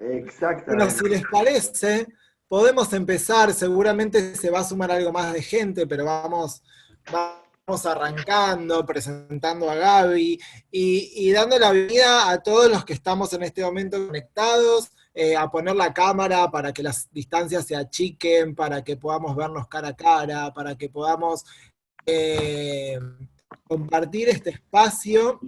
Exactamente. Bueno, si les parece, podemos empezar, seguramente se va a sumar algo más de gente, pero vamos, vamos arrancando, presentando a Gaby y, dando la bienvenida a todos los que estamos en este momento conectados, eh, a poner la cámara para que las distancias se achiquen, para que podamos vernos cara a cara, para que podamos eh, compartir este espacio,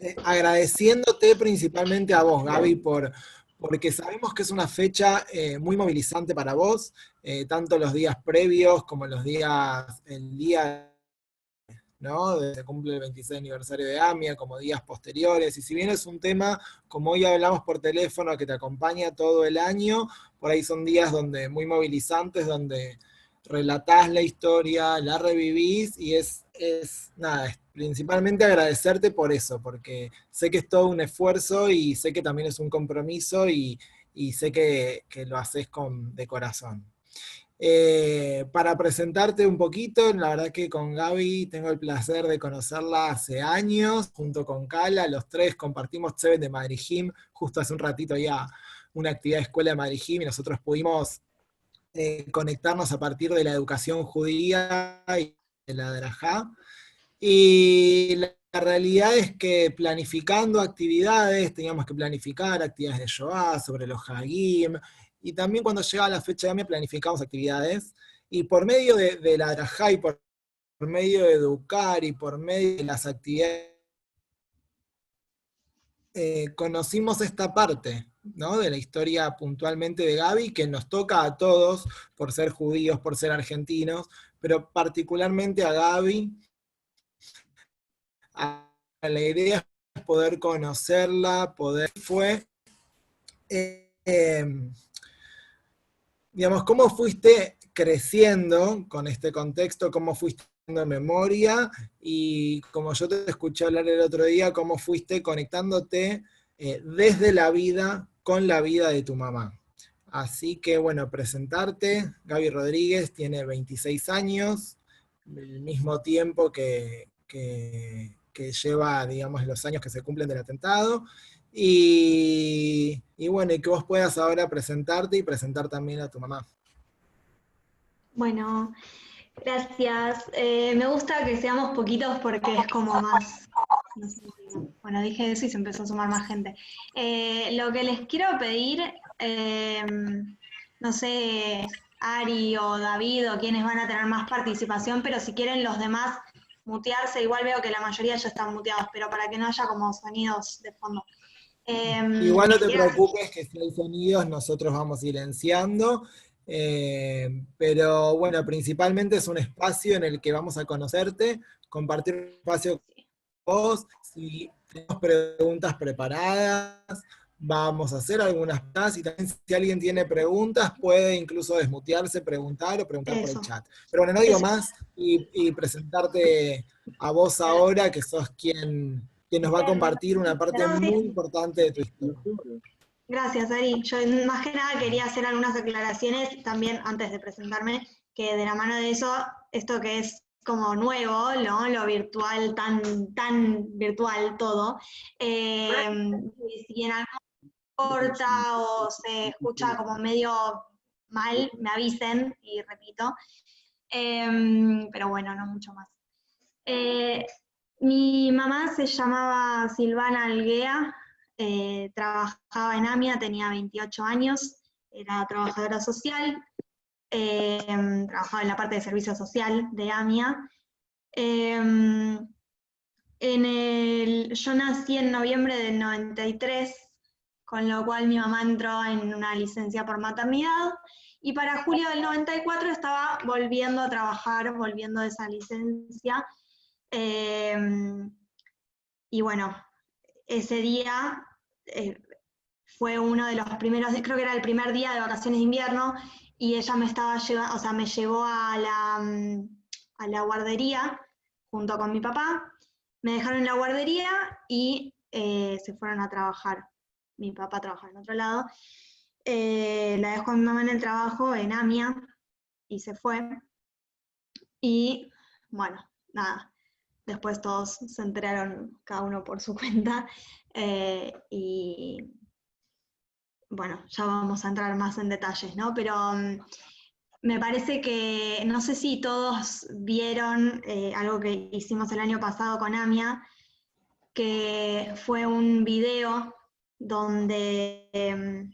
eh, agradeciéndote principalmente a vos, Gaby, por, porque sabemos que es una fecha eh, muy movilizante para vos, eh, tanto los días previos como los días, el día, ¿no? Se cumple el 26 aniversario de AMIA, como días posteriores, y si bien es un tema, como hoy hablamos por teléfono, que te acompaña todo el año, por ahí son días donde muy movilizantes, donde relatás la historia, la revivís, y es, es nada, es principalmente agradecerte por eso, porque sé que es todo un esfuerzo y sé que también es un compromiso y, y sé que, que, lo haces con, de corazón. Eh, para presentarte un poquito, la verdad que con Gaby tengo el placer de conocerla hace años, junto con Cala, los tres compartimos Seven de Madrid justo hace un ratito ya una actividad de escuela de Madrid y nosotros pudimos eh, conectarnos a partir de la educación judía y de la Drajá. Y la, realidad es que planificando actividades, teníamos que planificar actividades de Shoah, sobre los Hagim, y también cuando llegaba la fecha de AMIA planificamos actividades, y por medio de, de la Drajá y por, por medio de educar y por medio de las actividades, eh, conocimos esta parte, ¿no? de la historia puntualmente de Gaby, que nos toca a todos por ser judíos, por ser argentinos, pero particularmente a Gaby, la idea es poder conocerla, poder fue, eh, digamos, cómo fuiste creciendo con este contexto, cómo fuiste haciendo memoria, y como yo te escuché hablar el otro día, cómo fuiste conectándote eh, desde la vida con la vida de tu mamá. Así que bueno, presentarte, Gaby Rodríguez tiene 26 años, el mismo tiempo que, que lleva, digamos, los años que se cumplen del atentado. Y, bueno, y que vos puedas ahora presentarte y presentar también a tu mamá. Bueno, gracias. Eh, me gusta que seamos poquitos porque es como más... Bueno, dije eso y se empezó a sumar más gente. Eh, lo que les quiero pedir, eh, no sé, Ari o David o quienes van a tener más participación, pero si quieren los demás mutearse, igual veo que la mayoría ya están muteados, pero para que no haya como sonidos de fondo. Eh, igual no te preocupes que si hay sonidos nosotros vamos silenciando, eh, pero bueno, principalmente es un espacio en el que vamos a conocerte, compartir un espacio con vos, si tenemos preguntas preparadas, vamos a hacer algunas más y también si alguien tiene preguntas puede incluso desmutearse, preguntar o preguntar Eso. por el chat. Pero bueno, no digo Eso. más y, y, presentarte a vos ahora que sos quien, quien nos va a compartir una parte muy importante de tu historia. Gracias, Ari. Yo más que nada quería hacer algunas aclaraciones también antes de presentarme, que de la mano de eso, esto que es como nuevo, ¿no? Lo virtual, tan, tan virtual todo. Eh, si en algún corta o se escucha como medio mal, me avisen y repito. Eh, pero bueno, no mucho más. Eh, mi mamá se llamaba Silvana Alguea, eh, trabajaba en AMIA, tenía 28 años, era trabajadora social, eh, trabajaba en la parte de servicio social de AMIA. en el, yo nací en noviembre del 93, con lo cual mi mamá entró en una licencia por maternidad, y para julio del 94 estaba volviendo a trabajar, volviendo de esa licencia. Eh, y bueno, ese día eh, fue uno de los primeros, creo que era el primer día de vacaciones de invierno, y ella me estaba llevando, o sea, me llevó a la, a la guardería junto con mi papá, me dejaron en la guardería y eh, se fueron a trabajar mi papá trabaja en otro lado, eh, la dejó a mi mamá en el trabajo, en AMIA, y se fue. Y bueno, nada, después todos se enteraron cada uno por su cuenta, eh, y, bueno, ya vamos a entrar más en detalles, ¿no? Pero mm, me parece que, no sé si todos vieron eh, algo que hicimos el año pasado con AMIA, que fue un video donde, em,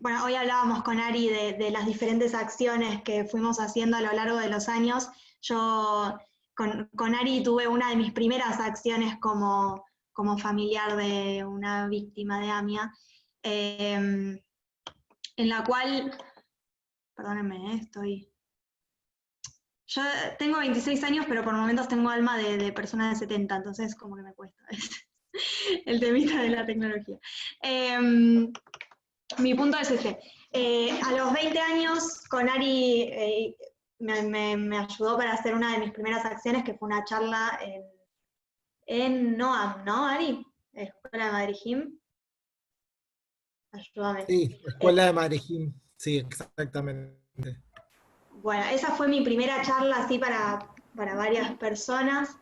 bueno, hoy hablábamos con Ari de, las diferentes acciones que fuimos haciendo a lo largo de los años. Yo con, Ari tuve una de mis primeras acciones como, como familiar de una víctima de AMIA, em, en la cual Perdónenme, ¿eh? estoy... Yo tengo 26 años, pero por momentos tengo alma de, persona de 70, entonces como que me cuesta el temita de la tecnología. Em, mi punto es este. Eh, a los 20 años, con Ari eh, me, ayudó para hacer una de mis primeras acciones, que fue una charla en, en NOAM, ¿no, Ari? Escuela de Madrid. Ayúdame. Sí, Escuela de Madrid. Sí, exactamente. Bueno, esa fue mi primera charla así para, varias personas.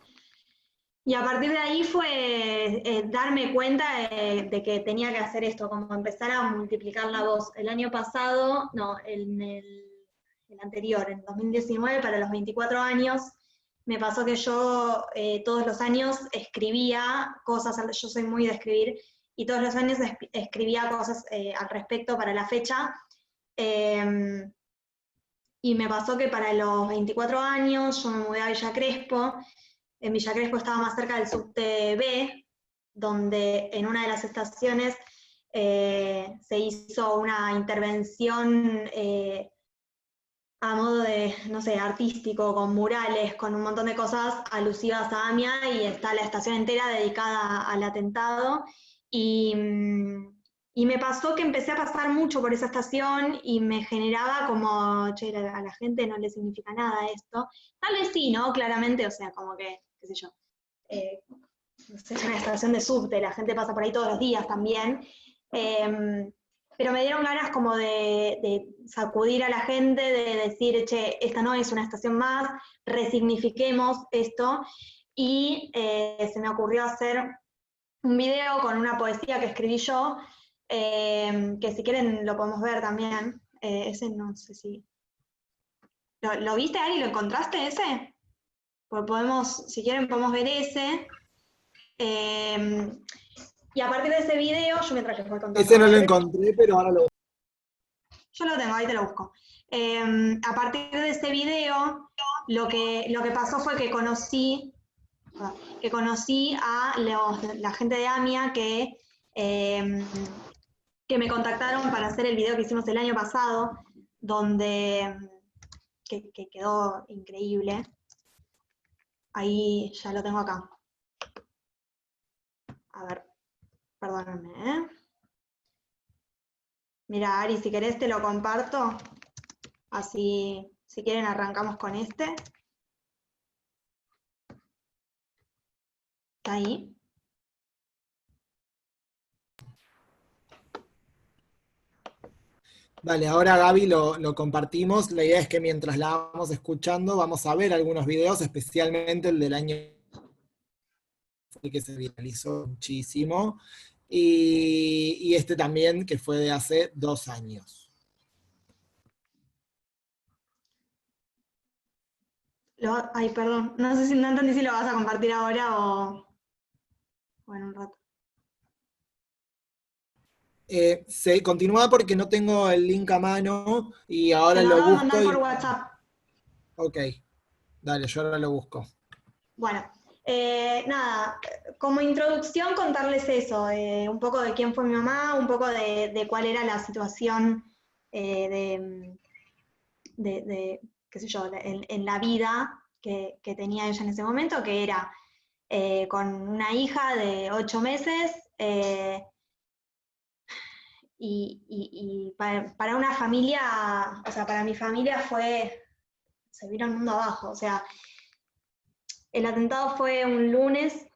Y a partir de ahí fue eh, darme cuenta de, que tenía que hacer esto, como empezar a multiplicar la voz. El año pasado, no, en el, anterior, en 2019, para los 24 años, me pasó que yo eh, todos los años escribía cosas, yo soy muy de escribir, y todos los años escribía cosas eh, al respecto para la fecha, Em, y me pasó que para los 24 años yo me mudé a Villa Crespo. En Villa Crespo estaba más cerca del subte B, donde en una de las estaciones eh, se hizo una intervención eh, a modo de, no sé, artístico, con murales, con un montón de cosas alusivas a AMIA, y está la estación entera dedicada al atentado. Y, mm, y me pasó que empecé a pasar mucho por esa estación y me generaba como, che, a la gente no le significa nada esto. Tal vez sí, ¿no? Claramente, o sea, como que, qué sé yo, eh, una estación de subte, la gente pasa por ahí todos los días también. Em, pero me dieron ganas como de, sacudir a la gente, de decir, che, esta no es una estación más, resignifiquemos esto. Y eh, se me ocurrió hacer un video con una poesía que escribí yo, Em, que si quieren lo podemos ver también. Eh, ese no sé si... ¿Lo, viste, Ari? ¿Lo encontraste ese? Pues podemos, si quieren podemos ver ese. Em, y a partir de ese video, yo mientras les voy contando... Ese no lo encontré, pero ahora lo... Yo lo tengo, ahí te lo busco. Em, a partir de ese video, lo que, lo que pasó fue que conocí, que conocí a la gente de AMIA que que me contactaron para hacer el video que hicimos el año pasado, donde que, quedó increíble. Ahí ya lo tengo acá. A ver, perdóname, ¿eh? Mira, Ari, si querés te lo comparto. Así, si quieren, arrancamos con este. Está ahí. Vale, ahora Gaby lo, compartimos. La idea es que mientras la vamos escuchando vamos a ver algunos videos, especialmente el del año que se viralizó muchísimo, y, este también que fue de hace dos años. ay, perdón, no sé si no entendí si lo vas a compartir ahora o, o en un rato. Eh, se continúa porque no tengo el link a mano y ahora lo, busco. Mandar por WhatsApp. Ok, dale, yo ahora lo busco. Bueno, eh, nada, como introducción contarles eso, eh, un poco de quién fue mi mamá, un poco de, cuál era la situación de, qué sé yo, en, la vida que, que, tenía ella en ese momento, que era con una hija de ocho meses, y, para, una familia, o sea, para mi familia fue, se el mundo abajo, o sea, el atentado fue un lunes,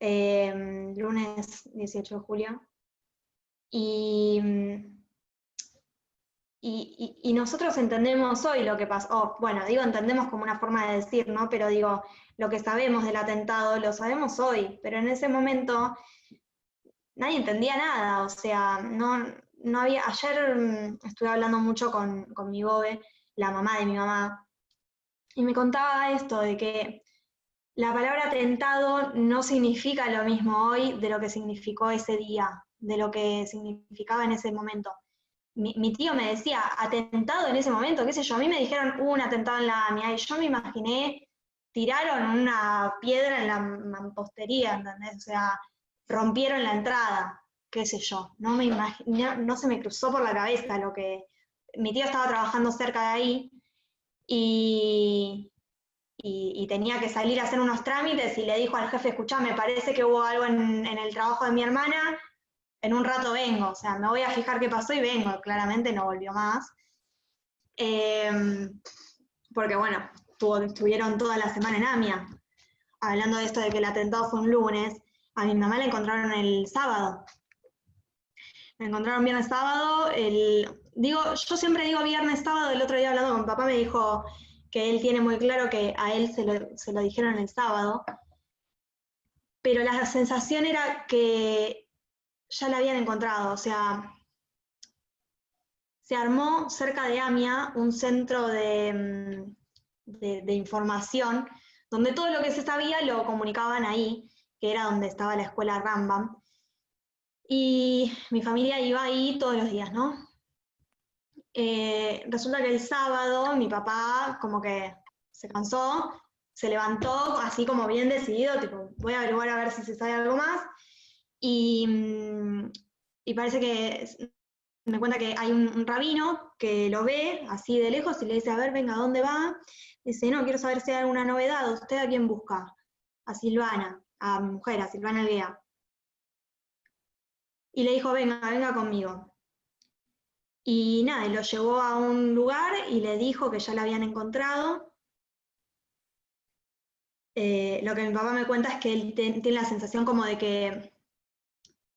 em, lunes 18 de julio, y, y, nosotros entendemos hoy lo que pasó, bueno, digo entendemos como una forma de decir, ¿no? Pero digo, lo que sabemos del atentado lo sabemos hoy, pero en ese momento nadie entendía nada, o sea, no, no había, ayer mm, estuve hablando mucho con, con mi bobe, la mamá de mi mamá, y me contaba esto de que la palabra atentado no significa lo mismo hoy de lo que significó ese día, de lo que significaba en ese momento. Mi, tío me decía, atentado en ese momento, qué sé yo, a mí me dijeron un atentado en la AMIA y yo me imaginé, tiraron una piedra en la mampostería, ¿entendés? O sea, rompieron la entrada, qué sé yo, no, me no se me cruzó por la cabeza lo que... Mi tío estaba trabajando cerca de ahí y, y, tenía que salir a hacer unos trámites y le dijo al jefe, escuchá, me parece que hubo algo en, el trabajo de mi hermana, en un rato vengo, o sea, me voy a fijar qué pasó y vengo, claramente no volvió más. Em, porque bueno, estuvieron toda la semana en AMIA, hablando de esto de que el atentado fue un lunes, a mi mamá la encontraron el sábado. Me encontraron viernes sábado, digo, yo siempre digo viernes sábado, el otro día hablando con papá me dijo, que él tiene muy claro que a él se lo, dijeron el sábado, pero la sensación era que ya la habían encontrado, o sea, se armó cerca de AMIA un centro de, de, información donde todo lo que se sabía lo comunicaban ahí, que era donde estaba la escuela Rambam. Y mi familia iba ahí todos los días, ¿no? Eh, resulta que el sábado mi papá como que se cansó, se levantó así como bien decidido, tipo, voy a averiguar a ver si se sabe algo más. Y, mm, parece que me cuenta que hay un, rabino que lo ve así de lejos y le dice, a ver, venga, ¿a dónde va? Dice, no, quiero saber si hay alguna novedad, ¿usted a quién busca? A Silvana, a mi mujer, a Silvana Alvea. Y le dijo, venga, venga conmigo. Y nada, lo llevó a un lugar y le dijo que ya la habían encontrado. Eh, lo que mi papá me cuenta es que él tiene la sensación como de que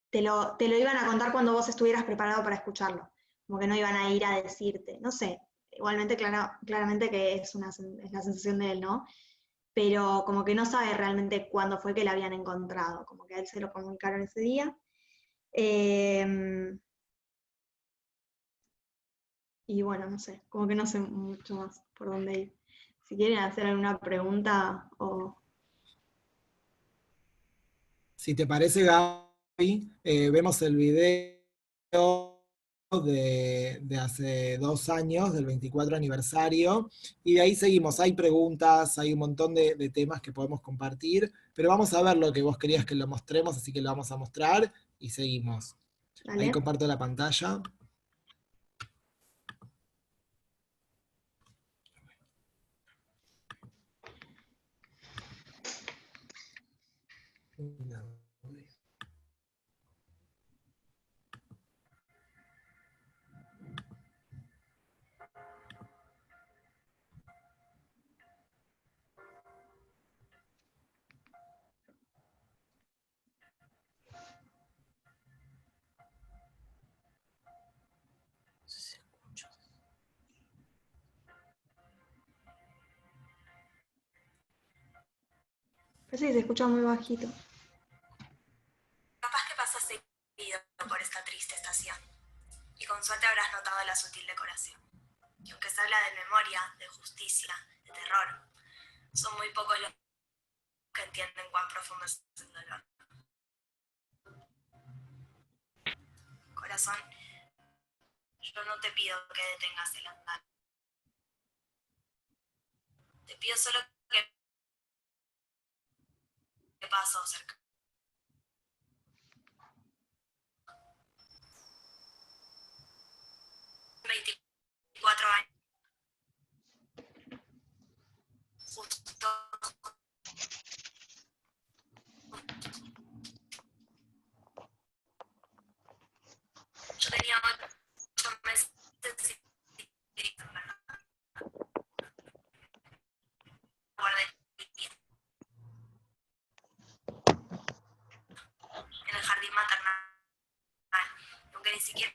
te lo, te lo iban a contar cuando vos estuvieras preparado para escucharlo, como que no iban a ir a decirte, no sé, igualmente claramente que es, una, es la sensación de él, ¿no? Pero como que no sabe realmente cuándo fue que la habían encontrado, como que a él se lo comunicaron ese día. Eh, y bueno, no sé, como que no sé mucho más por dónde ir. Si quieren hacer alguna pregunta o... Si te parece, Gaby, eh, vemos el video de, hace dos años, del 24 aniversario, y de ahí seguimos. Hay preguntas, hay un montón de, temas que podemos compartir, pero vamos a ver lo que vos querías que lo mostremos, así que lo vamos a mostrar y seguimos. Ahí comparto la pantalla. Parece que se escucha muy bajito. Capaz que pasas seguido por esta triste estación. Y con suerte habrás notado la sutil decoración. Y aunque se habla de memoria, de justicia, de terror, son muy pocos los que entienden cuán profundo es el dolor. Corazón, yo no te pido que detengas el andar. Te pido solo que ¿Qué pasó cerca? Veinticuatro años. Justo. Yo tenía ocho meses guardé ni siquiera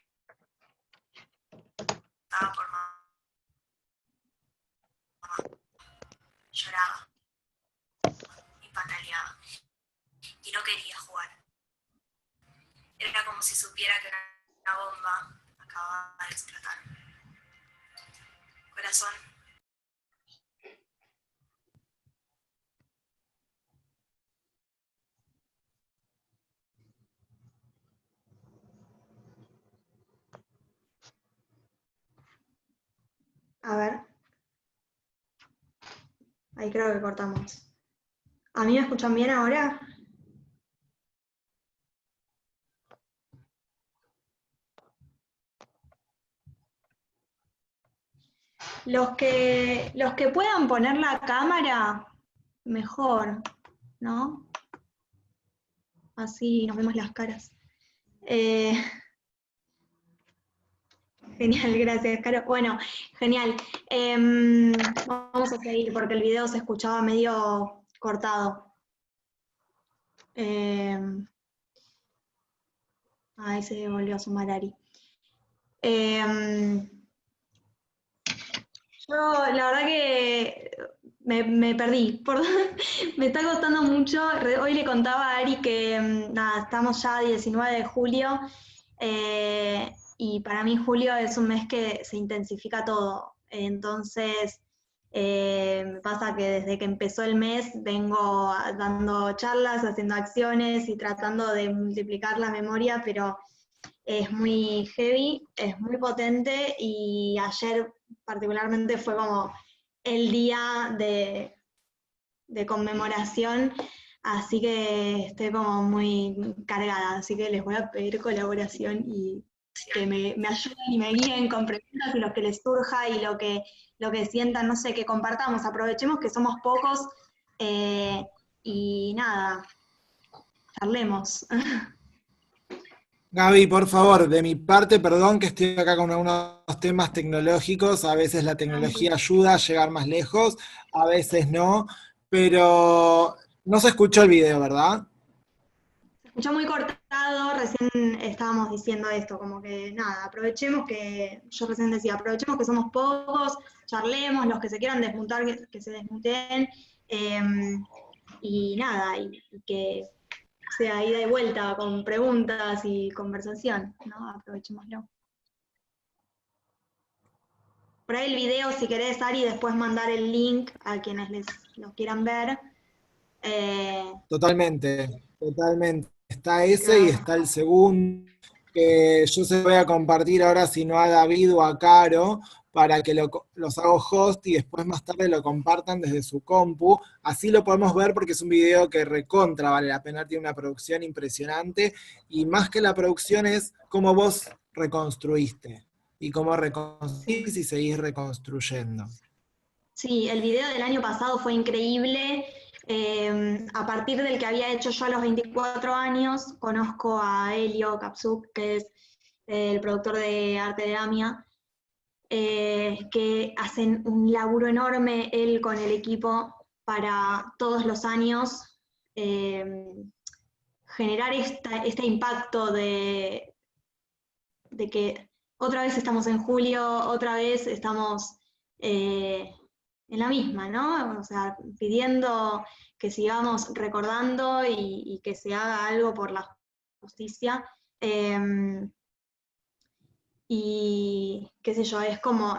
estaba por mamá. Lloraba y pataleaba y no quería jugar. si supiera que una bomba acaba de explotar. Corazón. A ver. Ahí creo que cortamos. ¿A mí me escuchan bien ahora? Los que, los que puedan poner la cámara, mejor, ¿no? Así nos vemos las caras. Eh, genial, gracias, Caro. Bueno, genial. Em, vamos a seguir porque el video se escuchaba medio cortado. Em, ahí se volvió a sumar Ari. Em, yo, la verdad que me, perdí. Por, me está costando mucho. Hoy le contaba a Ari que mm, nada, estamos ya 19 de julio eh, y para mí julio es un mes que se intensifica todo. Entonces, eh, pasa que desde que empezó el mes vengo dando charlas, haciendo acciones y tratando de multiplicar la memoria, pero es muy heavy, es muy potente y ayer particularmente fue como el día de, de conmemoración, así que estoy como muy cargada, así que les voy a pedir colaboración y que me, ayuden y me guíen con preguntas y lo que les surja y lo que, lo que sientan, no sé, que compartamos, aprovechemos que somos pocos eh, y nada, charlemos. Gaby, por favor, de mi parte, perdón que estoy acá con algunos temas tecnológicos, a veces la tecnología ayuda a llegar más lejos, a veces no, pero no se escuchó el video, ¿verdad? Se escuchó muy cortado, recién estábamos diciendo esto, como que nada, aprovechemos que, yo recién decía, aprovechemos que somos pocos, charlemos, los que se quieran desmutar, que, que se desmuten, eh, y nada, y, y que sea ida y vuelta con preguntas y conversación, ¿no? Aprovechémoslo. Por ahí el video, si querés, Ari, después mandar el link a quienes les lo quieran ver. Eh, Totalmente, totalmente. Está ese y está el segundo, que yo se lo voy a compartir ahora, si no a David o a Caro, para que los hago host y después más tarde lo compartan desde su compu. Así lo podemos ver porque es un video que recontra vale la pena, tiene una producción impresionante y más que la producción es cómo vos reconstruiste y cómo reconstruís y seguís reconstruyendo. Sí, el video del año pasado fue increíble. Eh, a partir del que había hecho yo a los 24 años, conozco a Elio Kapsuk, que es el productor de arte de Amia, eh, que hacen un laburo enorme él con el equipo para todos los años eh, generar este impacto de, de que otra vez estamos en julio, otra vez estamos eh, en la misma, ¿no? O sea, pidiendo que sigamos recordando y, que se haga algo por la justicia. Y qué sé yo, es como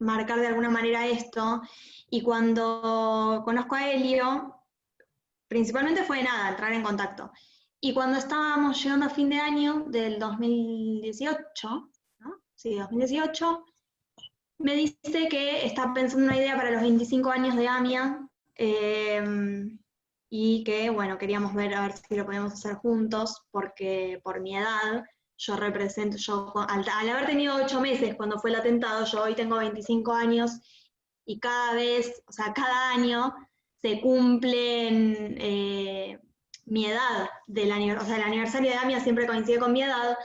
marcar de alguna manera esto. Y cuando conozco a Helio, principalmente fue nada, entrar en contacto. Y cuando estábamos llegando a fin de año del 2018, ¿no? Sí, 2018, me dice que está pensando en una idea para los 25 años de AMIA eh, y que, bueno, queríamos ver a ver si lo podíamos hacer juntos, porque por mi edad, yo represento, yo al, al haber tenido 8 meses cuando fue el atentado, yo hoy tengo 25 años y cada vez, o sea, cada año se cumplen eh, mi edad, del o sea, el aniversario de AMIA siempre coincide con mi edad,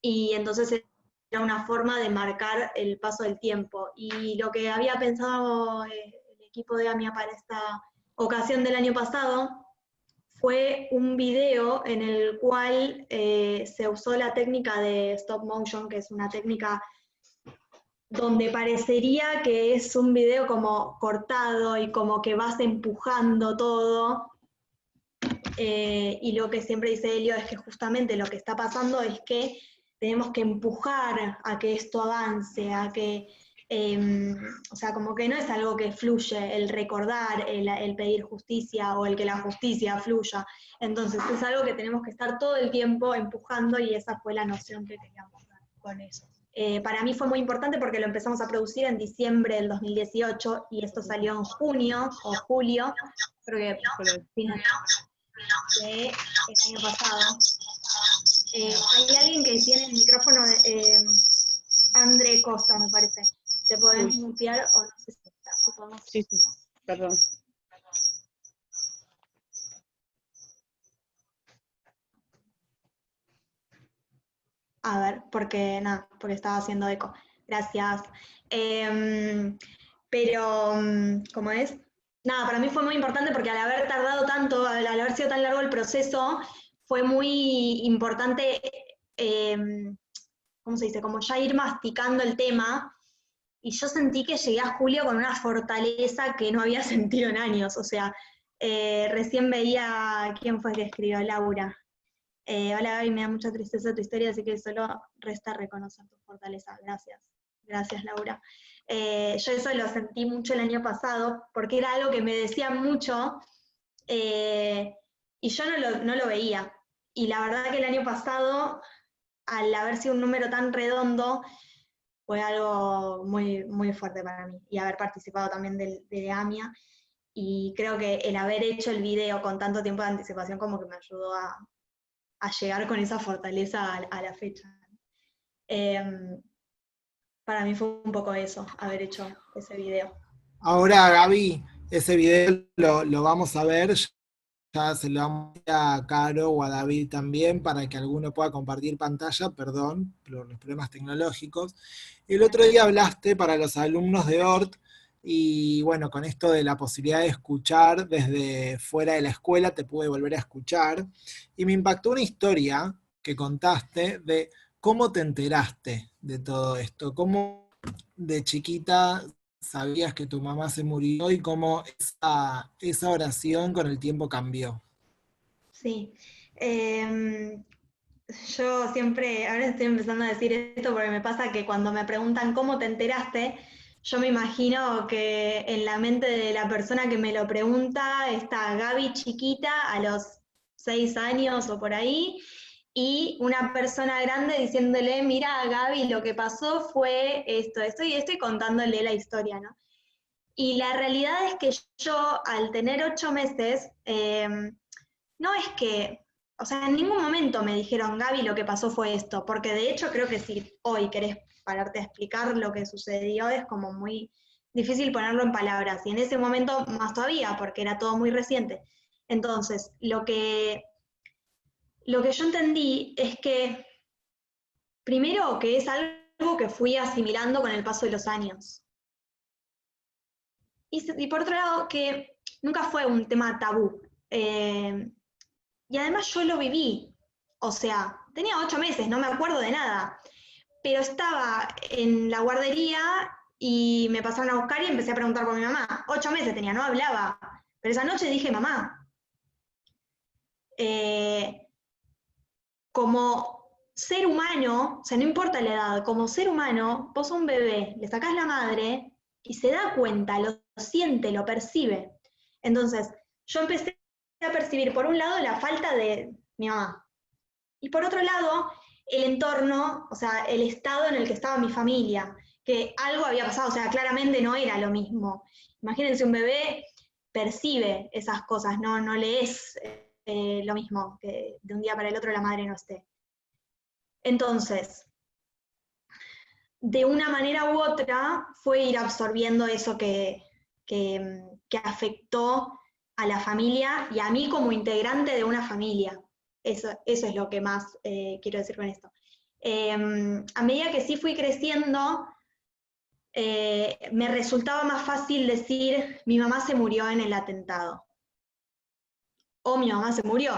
y entonces era una forma de marcar el paso del tiempo. Y lo que había pensado eh, el equipo de AMIA para esta ocasión del año pasado fue un video en el cual eh, se usó la técnica de stop motion, que es una técnica donde parecería que es un video como cortado y como que vas empujando todo. Eh, y lo que siempre dice Elio es que justamente lo que está pasando es que tenemos que empujar a que esto avance, a que, em, o sea, como que no es algo que fluye, el recordar, el, pedir justicia o el que la justicia fluya. Entonces es algo que tenemos que estar todo el tiempo empujando y esa fue la noción que queríamos dar con eso. Eh, para mí fue muy importante porque lo empezamos a producir en diciembre del 2018 y esto salió en junio o julio, creo que del año pasado. Eh, hay alguien que tiene el micrófono, eh, André Costa, me parece. ¿Te pueden mutear o no sé si podemos? Sí, sí, perdón. A ver, porque nada, porque estaba haciendo eco. Gracias. Em, pero, mm, ¿cómo es? Nada, para mí fue muy importante porque al haber tardado tanto, al, haber sido tan largo el proceso, fue muy importante, em, ¿cómo se dice? Como ya ir masticando el tema. Y yo sentí que llegué a julio con una fortaleza que no había sentido en años. O sea, eh, recién veía quién fue que escribió Laura. Eh, hola Gaby, me da mucha tristeza tu historia, así que solo resta reconocer tu fortaleza. Gracias. Gracias, Laura. Eh, yo eso lo sentí mucho el año pasado, porque era algo que me decían mucho eh, y yo no lo, no lo, veía. Y la verdad que el año pasado, al haber sido un número tan redondo, fue algo muy, muy fuerte para mí. Y haber participado también de, de AMIA. Y creo que el haber hecho el video con tanto tiempo de anticipación como que me ayudó a, a llegar con esa fortaleza a, la fecha. Em, para mí fue un poco eso, haber hecho ese video. Ahora, Gaby, ese video lo, vamos a ver, ya se lo vamos a Caro o a David también para que alguno pueda compartir pantalla, perdón, por los problemas tecnológicos. El otro día hablaste para los alumnos de ORT y bueno, con esto de la posibilidad de escuchar desde fuera de la escuela, te pude volver a escuchar. Y me impactó una historia que contaste de cómo te enteraste de todo esto, cómo de chiquita sabías que tu mamá se murió y cómo esa, esa oración con el tiempo cambió. Sí. Em, yo siempre, ahora estoy empezando a decir esto porque me pasa que cuando me preguntan cómo te enteraste, yo me imagino que en la mente de la persona que me lo pregunta está Gaby chiquita a los seis años o por ahí, y una persona grande diciéndole, mira Gaby, lo que pasó fue esto, esto y esto, contándole la historia, ¿no? Y la realidad es que yo, al tener ocho meses, em, no es que, o sea, en ningún momento me dijeron, Gaby, lo que pasó fue esto, porque de hecho creo que si hoy querés pararte a explicar lo que sucedió es como muy difícil ponerlo en palabras. Y en ese momento más todavía, porque era todo muy reciente. Entonces, lo que, lo que yo entendí es que, primero, que es algo que fui asimilando con el paso de los años. Y, por otro lado, que nunca fue un tema tabú. Eh, y además yo lo viví. O sea, tenía ocho meses, no me acuerdo de nada pero estaba en la guardería y me pasaron a buscar y empecé a preguntar por mi mamá. Ocho meses tenía, no hablaba. Pero esa noche dije, mamá, eh, como ser humano, o sea, no importa la edad, como ser humano, vos un bebé, le sacás la madre y se da cuenta, lo siente, lo percibe. Entonces, yo empecé a percibir, por un lado, la falta de mi mamá. Y por otro lado, el entorno, o sea, el estado en el que estaba mi familia, que algo había pasado, o sea, claramente no era lo mismo. Imagínense, un bebé percibe esas cosas, no, no le es eh, lo mismo que de un día para el otro la madre no esté. Entonces, de una manera u otra fue ir absorbiendo eso que, que, afectó a la familia y a mí como integrante de una familia. Eso, es lo que más eh, quiero decir con esto. Em, a medida que sí fui creciendo, eh, me resultaba más fácil decir, mi mamá se murió en el atentado. O mi mamá se murió.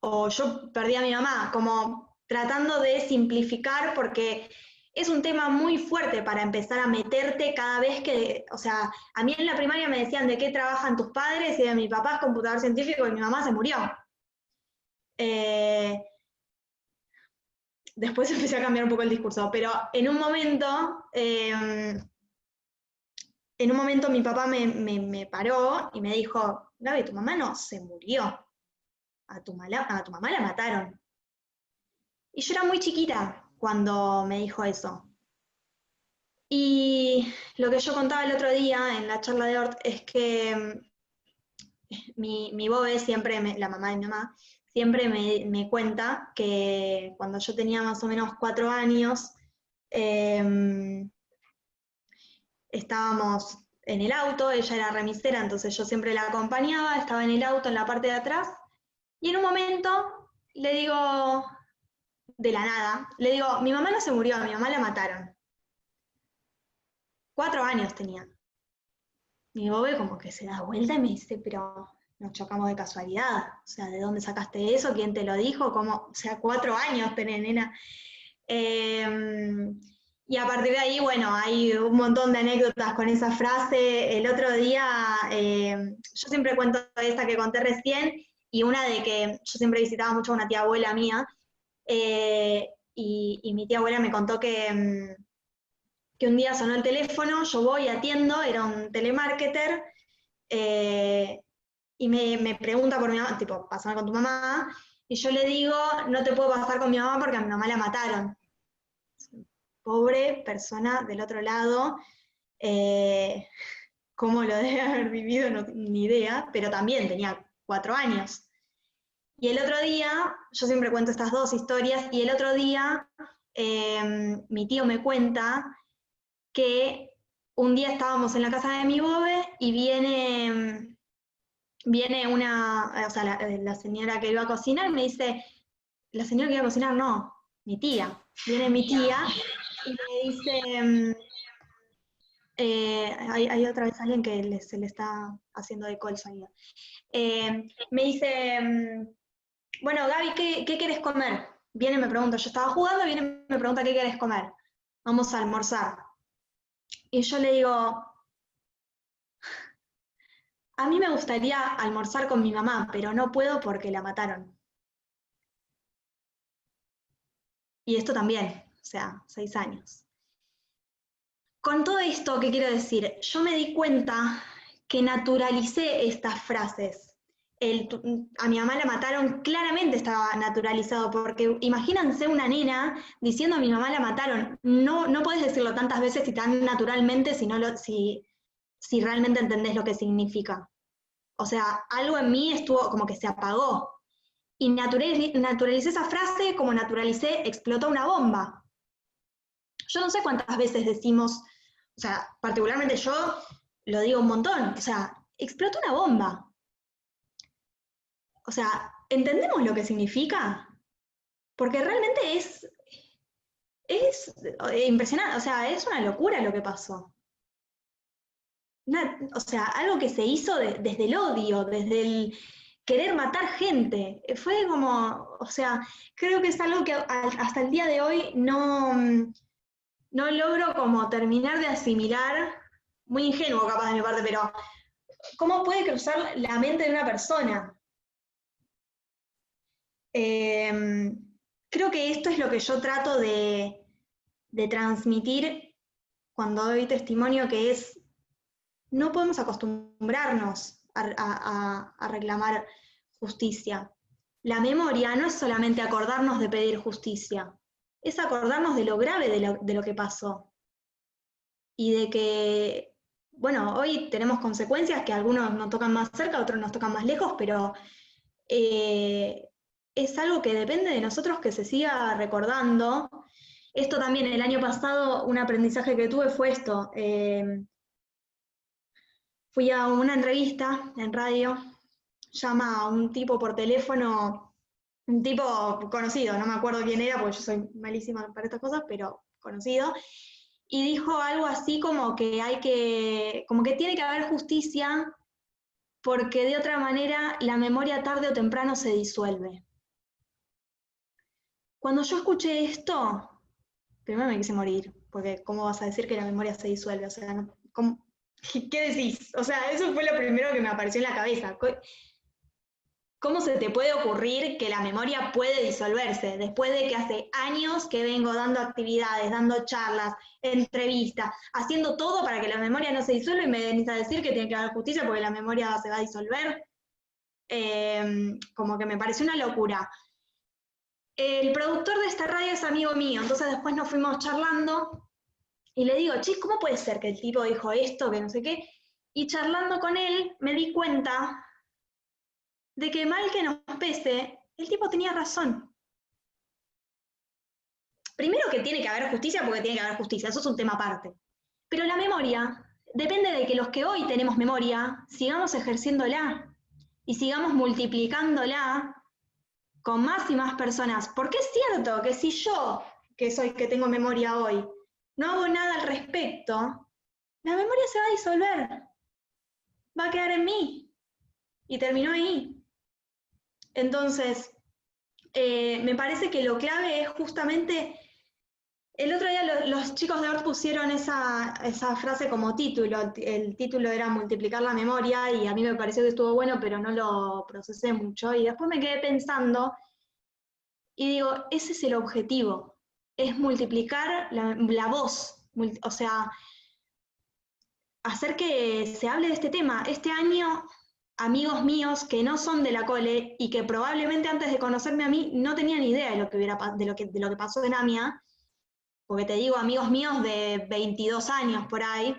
O yo perdí a mi mamá, como tratando de simplificar porque es un tema muy fuerte para empezar a meterte cada vez que, o sea, a mí en la primaria me decían de qué trabajan tus padres y de mi papá es computador científico y mi mamá se murió. Eh, después empecé a cambiar un poco el discurso, pero en un momento, em, en un momento mi papá me, me, paró y me dijo, Gaby, tu mamá no se murió, a tu, a tu mamá la mataron. Y yo era muy chiquita cuando me dijo eso. Y lo que yo contaba el otro día en la charla de Ort es que mm, mi, mi Bobe siempre, la mamá de mi mamá, siempre me, cuenta que cuando yo tenía más o menos cuatro años, em, estábamos en el auto, ella era remisera, entonces yo siempre la acompañaba, estaba en el auto en la parte de atrás, y en un momento le digo, de la nada, le digo, mi mamá no se murió, mi mamá la mataron. Cuatro años tenía. Mi bobe como que se da vuelta y me dice, pero nos chocamos de casualidad. O sea, ¿de dónde sacaste eso? ¿Quién te lo dijo? ¿Cómo? O sea, cuatro años tenés, nena. Em, y a partir de ahí, bueno, hay un montón de anécdotas con esa frase. El otro día, em, yo siempre cuento esta que conté recién, y una de que yo siempre visitaba mucho a una tía abuela mía, eh, y, mi tía abuela me contó que, em, que un día sonó el teléfono, yo voy, atiendo, era un telemarketer, eh, y me, pregunta por mi mamá, tipo, pasame con tu mamá, y yo le digo, no te puedo pasar con mi mamá porque a mi mamá la mataron. Pobre persona del otro lado, eh, cómo lo debe haber vivido, no, ni idea, pero también tenía cuatro años. Y el otro día, yo siempre cuento estas dos historias, y el otro día em, mi tío me cuenta que un día estábamos en la casa de mi bobe y viene viene una, o sea, eh, la, señora que iba a cocinar me dice, la señora que iba a cocinar, no, mi tía. Viene mi tía y me dice, mm, eh, hay, otra vez alguien que se le está haciendo de el sonido. Eh, me dice, mm, bueno, Gaby, ¿qué, ¿qué quieres comer? Viene y me pregunta, yo estaba jugando, viene y me pregunta, ¿qué quieres comer? Vamos a almorzar. Y yo le digo, a mí me gustaría almorzar con mi mamá, pero no puedo porque la mataron. Y esto también, o sea, seis años. Con todo esto, ¿qué quiero decir? Yo me di cuenta que naturalicé estas frases. a mi mamá la mataron, claramente estaba naturalizado, porque imagínense una nena diciendo a mi mamá la mataron. No, no puedes decirlo tantas veces y tan naturalmente si, no si, si realmente entendés lo que significa. O sea, algo en mí estuvo como que se apagó. Y naturalicé, esa frase como naturalicé explotó una bomba. Yo no sé cuántas veces decimos, o sea, particularmente yo lo digo un montón, o sea, explotó una bomba. O sea, ¿entendemos lo que significa? Porque realmente es, es impresionante, o sea, es una locura lo que pasó o sea, algo que se hizo desde el odio, desde el querer matar gente. Fue como, o sea, creo que es algo que hasta el día de hoy no, no logro como terminar de asimilar, muy ingenuo capaz de mi parte, pero ¿cómo puede cruzar la mente de una persona? Em, creo que esto es lo que yo trato de, de transmitir cuando doy testimonio, que es no podemos acostumbrarnos a, reclamar justicia. La memoria no es solamente acordarnos de pedir justicia, es acordarnos de lo grave de lo, que pasó. Y de que, bueno, hoy tenemos consecuencias que algunos nos tocan más cerca, otros nos tocan más lejos, pero eh, es algo que depende de nosotros que se siga recordando. Esto también, el año pasado, un aprendizaje que tuve fue esto. Eh, fui a una entrevista en radio, llama a un tipo por teléfono, un tipo conocido, no me acuerdo quién era, porque yo soy malísima para estas cosas, pero conocido, y dijo algo así como que hay que, como que tiene que haber justicia porque de otra manera la memoria tarde o temprano se disuelve. Cuando yo escuché esto, primero me quise morir, porque ¿cómo vas a decir que la memoria se disuelve? O sea, ¿qué decís? O sea, eso fue lo primero que me apareció en la cabeza. ¿Cómo se te puede ocurrir que la memoria puede disolverse después de que hace años que vengo dando actividades, dando charlas, entrevistas, haciendo todo para que la memoria no se disuelva y me venís a decir que tiene que haber justicia porque la memoria se va a disolver? Em, como que me pareció una locura. El productor de esta radio es amigo mío, entonces después nos fuimos charlando y le digo, che, ¿cómo puede ser que el tipo dijo esto, que no sé qué? Y charlando con él me di cuenta de que mal que nos pese, el tipo tenía razón. Primero que tiene que haber justicia porque tiene que haber justicia, eso es un tema aparte. Pero la memoria depende de que los que hoy tenemos memoria sigamos ejerciéndola y sigamos multiplicándola con más y más personas. Porque es cierto que si yo, que soy que tengo memoria hoy, no hago nada al respecto, la memoria se va a disolver. Va a quedar en mí. Y terminó ahí. Entonces, eh, me parece que lo clave es justamente, el otro día los chicos de ORT pusieron esa, frase como título, el título era multiplicar la memoria y a mí me pareció que estuvo bueno, pero no lo procesé mucho y después me quedé pensando y digo, ese es el objetivo, es multiplicar la voz, o sea, hacer que se hable de este tema. Este año amigos míos que no son de la cole y que probablemente antes de conocerme a mí no tenían idea de lo que, hubiera, de lo que, de lo que pasó en AMIA, porque te digo, amigos míos de 22 años por ahí,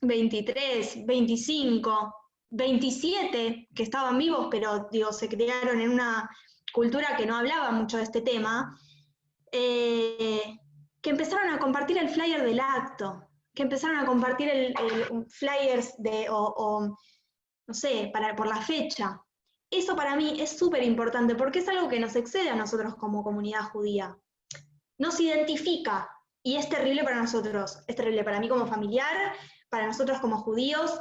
23, 25, 27, que estaban vivos, pero digo, se criaron en una cultura que no hablaba mucho de este tema, eh, que empezaron a compartir el flyer del acto, que empezaron a compartir el, flyers de, no sé, para, por la fecha. Eso para mí es súper importante porque es algo que nos excede a nosotros como comunidad judía. Nos identifica y es terrible para nosotros, es terrible para mí como familiar, para nosotros como judíos,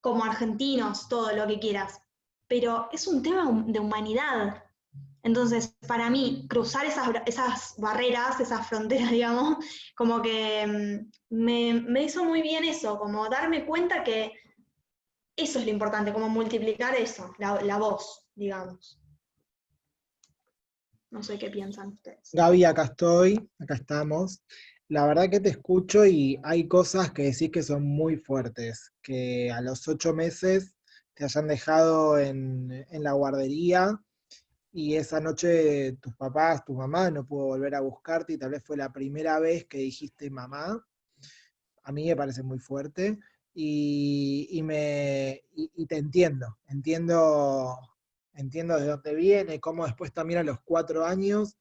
como argentinos, todo lo que quieras. Pero es un tema de humanidad. Entonces, para mí, cruzar esas, esas barreras, esas fronteras, digamos, como que mm, me, me hizo muy bien eso, como darme cuenta que eso es lo importante, como multiplicar eso, la, voz, digamos. No sé qué piensan ustedes. Gaby, acá estoy, acá estamos. La verdad que te escucho y hay cosas que decís que son muy fuertes, que a los ocho meses te hayan dejado en, en la guardería y esa noche tus papás, tu mamá no pudo volver a buscarte y tal vez fue la primera vez que dijiste mamá. A mí me parece muy fuerte y, me, te entiendo, entiendo, entiendo de dónde viene, cómo después también a los cuatro años,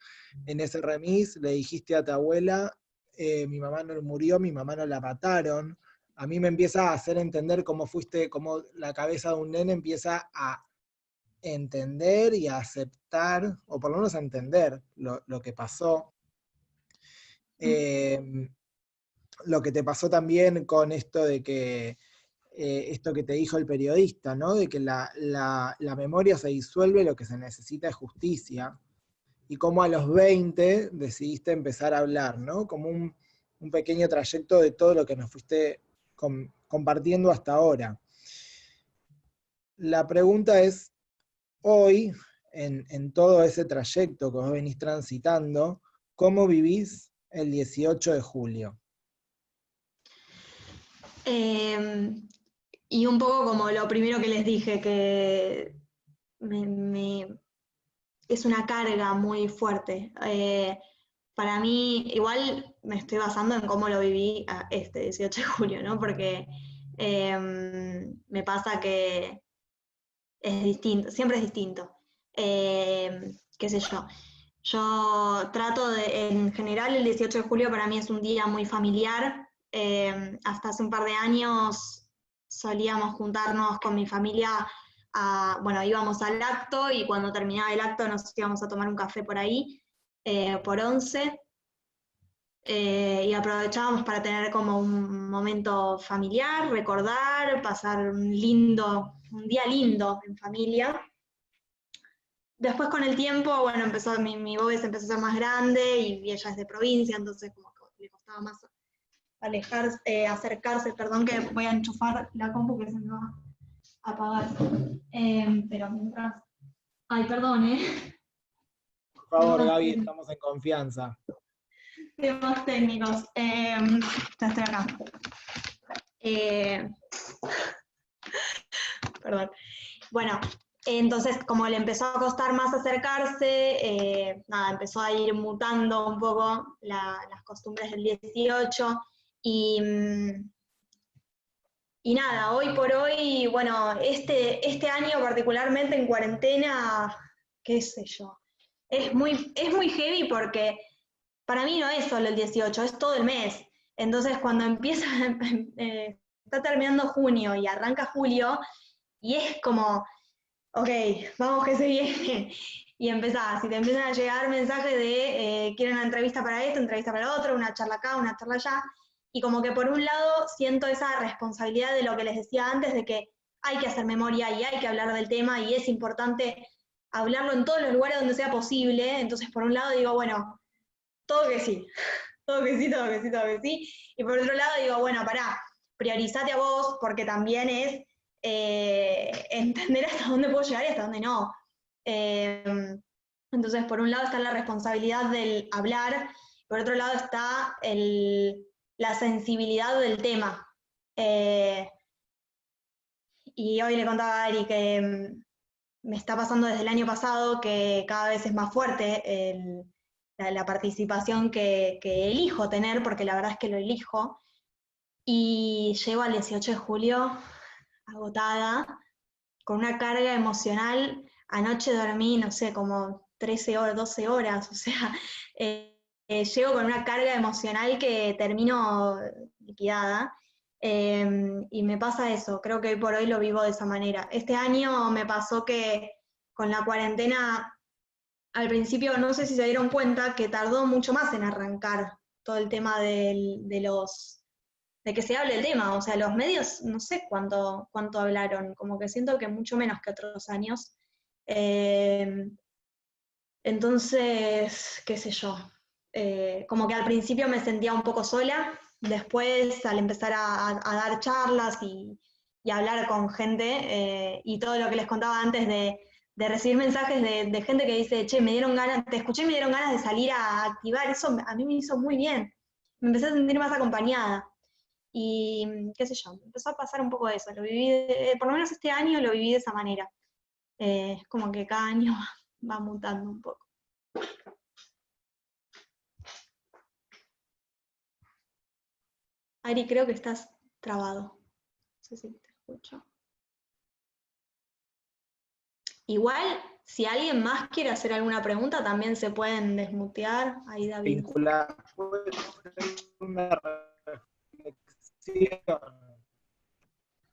en ese remis, le dijiste a tu abuela, eh, mi mamá no murió, mi mamá no la mataron. A mí me empieza a hacer entender cómo fuiste, cómo la cabeza de un nene empieza a entender y a aceptar, o por lo menos a entender lo, que pasó. Eh, lo que te pasó también con esto de que, eh, esto que te dijo el periodista, ¿no? De que la, memoria se disuelve, lo que se necesita es justicia. Y cómo a los 20 decidiste empezar a hablar, ¿no? Como un, pequeño trayecto de todo lo que nos fuiste compartiendo hasta ahora. La pregunta es, hoy, en, en todo ese trayecto que vos venís transitando, ¿cómo vivís el 18 de julio? Em, y un poco como lo primero que les dije, que es una carga muy fuerte. Eh, para mí, igual me estoy basando en cómo lo viví este 18 de julio, ¿no? Porque em, me pasa que es distinto, siempre es distinto. Em, qué sé yo. Yo trato de, en general el 18 de julio para mí es un día muy familiar, Em, hasta hace un par de años solíamos juntarnos con mi familia, bueno, íbamos al acto y cuando terminaba el acto nos íbamos a tomar un café por ahí, eh, por once, eh, y aprovechábamos para tener como un momento familiar, recordar, pasar un lindo, un día lindo en familia. Después con el tiempo, bueno, empezó, mi, mi se empezó a ser más grande y ella es de provincia, entonces como costaba más alejarse, eh, acercarse, perdón que voy a enchufar la compu que se me va a apagar. Em, pero mientras. Ay, perdón, eh. Por favor, Gaby, estamos en confianza. Temas técnicos. Em, ya estoy acá. Eh, perdón. Bueno, entonces, como le empezó a costar más acercarse, eh, nada, empezó a ir mutando un poco las costumbres del 18 y, mm, y nada, hoy por hoy, bueno, este, este año particularmente en cuarentena, qué sé yo, es muy, es muy heavy porque para mí no es solo el 18, es todo el mes. Entonces, cuando empieza, eh, está terminando junio y arranca julio, y es como ok, vamos que se viene. Y empezás, si te empiezan a llegar mensajes de, eh, quiero una entrevista para esto, entrevista para otro, una charla acá, una charla allá, y como que por un lado siento esa responsabilidad de lo que les decía antes, de que hay que hacer memoria y hay que hablar del tema y es importante hablarlo en todos los lugares donde sea posible, entonces por un lado digo, bueno, todo que sí, todo que sí, todo que sí, todo que sí, y por otro lado digo, bueno, pará, priorizate a vos porque también es eh, entender hasta dónde puedo llegar y hasta dónde no. Eh, entonces, por un lado está la responsabilidad del hablar, por otro lado está la sensibilidad del tema. Eh, y hoy le contaba a Ari que mm, me está pasando desde el año pasado que cada vez es más fuerte la, participación que, elijo tener, porque la verdad es que lo elijo. Y llego al 18 de julio agotada, con una carga emocional. Anoche dormí, no sé, como 13 horas, 12 horas, o sea, eh, eh, llego con una carga emocional que termino liquidada. Em, y me pasa eso, creo que hoy por hoy lo vivo de esa manera. Este año me pasó que con la cuarentena, al principio no sé si se dieron cuenta que tardó mucho más en arrancar todo el tema de los de que se hable el tema. O sea, los medios no sé cuánto, cuánto hablaron, como que siento que mucho menos que otros años. Eh, entonces, qué sé yo, eh, como que al principio me sentía un poco sola, después al empezar a, dar charlas y, hablar con gente eh, y todo lo que les contaba antes de, recibir mensajes de, de, gente que dice, che, me dieron ganas, te escuché y me dieron ganas de salir a activar, eso a mí me hizo muy bien, me empecé a sentir más acompañada. Y qué sé yo, empezó a pasar un poco de eso. Lo viví, por lo menos este año lo viví de esa manera. Eh, es como que cada año va, mutando un poco. Ari, creo que estás trabado. No sé si te escucho. Igual, si alguien más quiere hacer alguna pregunta, también se pueden desmutear. Ahí David.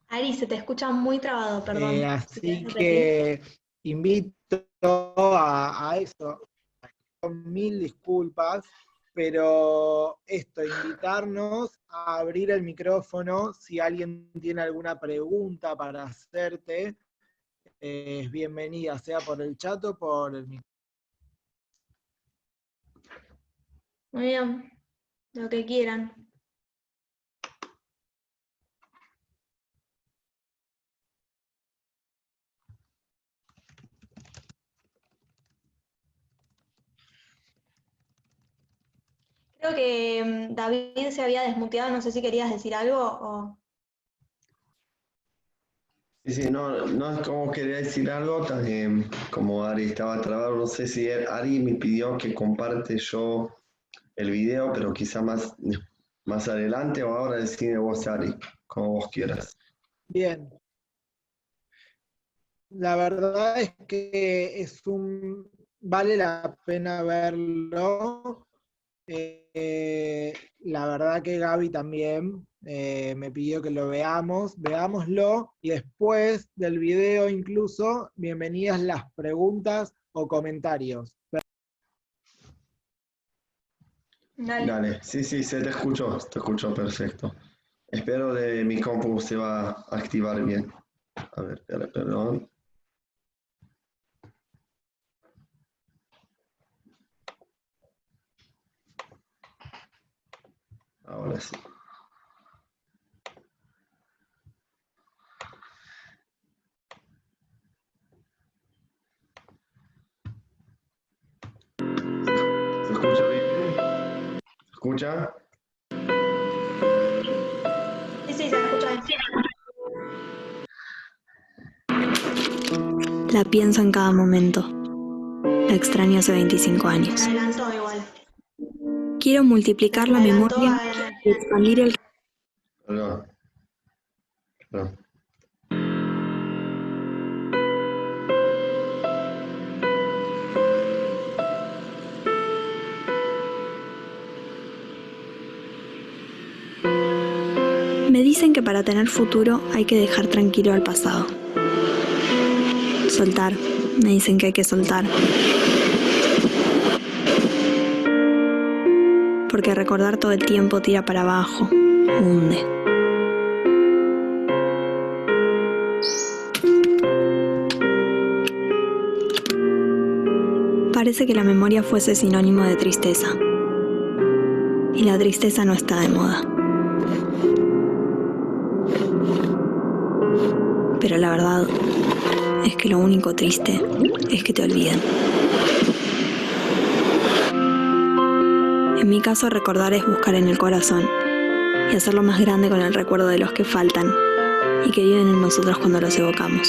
Ari, se te escucha muy trabado, perdón. Eh, así que invito a, eso. Con mil disculpas, pero esto, invitarnos a abrir el micrófono si alguien tiene alguna pregunta para hacerte. es bienvenida, sea por el chat o por el micrófono. Muy bien, lo que quieran. Creo que mm, David se había desmuteado, no sé si querías decir algo o... Sí, sí, no, no es como quería decir algo, también, como Ari estaba trabado, no sé si Ari me pidió que comparte yo el video, pero quizá más, más adelante o ahora decide vos, Ari, como vos quieras. Bien. La verdad es que es un, vale la pena verlo eh, la verdad que Gaby también eh, me pidió que lo veamos, veámoslo y después del video incluso, bienvenidas las preguntas o comentarios. Dale. sí, sí, se te escuchó, te escuchó perfecto. Espero de mi compu se va a activar bien. A ver, perdón. Ahora sí. ¿Se escucha bien? ¿Se escucha? Sí, sí, se escucha bien. La pienso en cada momento. La extraño hace 25 años. Quiero multiplicar la memoria y expandir el. Me dicen que para tener futuro hay que dejar tranquilo al pasado. Soltar. Me dicen que hay que soltar. Porque recordar todo el tiempo tira para abajo, hunde. Parece que la memoria fuese sinónimo de tristeza. Y la tristeza no está de moda. Pero la verdad es que lo único triste es que te olviden. Mi caso, recordar es buscar en el corazón y hacerlo más grande con el recuerdo de los que faltan y que viven en nosotros cuando los evocamos.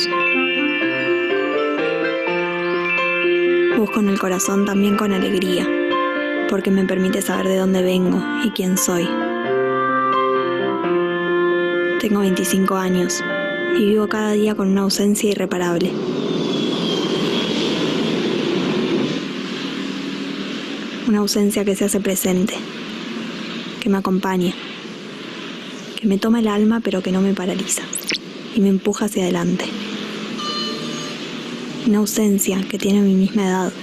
Busco en el corazón también con alegría, porque me permite saber de dónde vengo y quién soy. Tengo 25 años y vivo cada día con una ausencia irreparable. Una ausencia que se hace presente, que me acompaña, que me toma el alma pero que no me paraliza y me empuja hacia adelante. Una ausencia que tiene mi misma edad.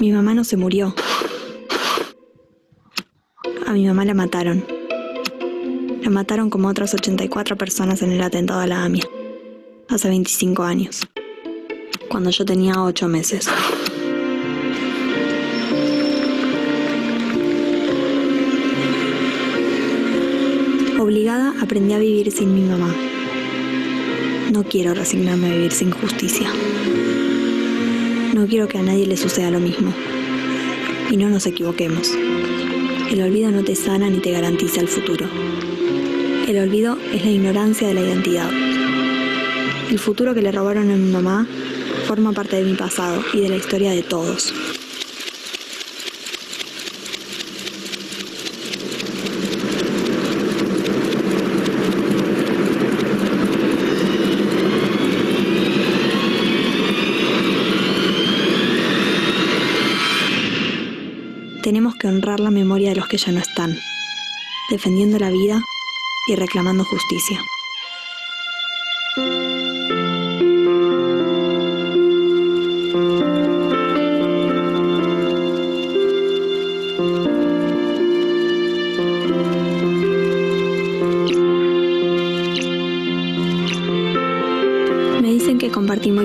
Mi mamá no se murió. A mi mamá la mataron. La mataron como otras 84 personas en el atentado a la AMIA. Hace 25 años. Cuando yo tenía 8 meses. Obligada aprendí a vivir sin mi mamá. No quiero resignarme a vivir sin justicia. No quiero que a nadie le suceda lo mismo. Y no nos equivoquemos. El olvido no te sana ni te garantiza el futuro. El olvido es la ignorancia de la identidad. El futuro que le robaron a mi mamá forma parte de mi pasado y de la historia de todos. Tenemos que honrar la memoria de los que ya no están, defendiendo la vida y reclamando justicia.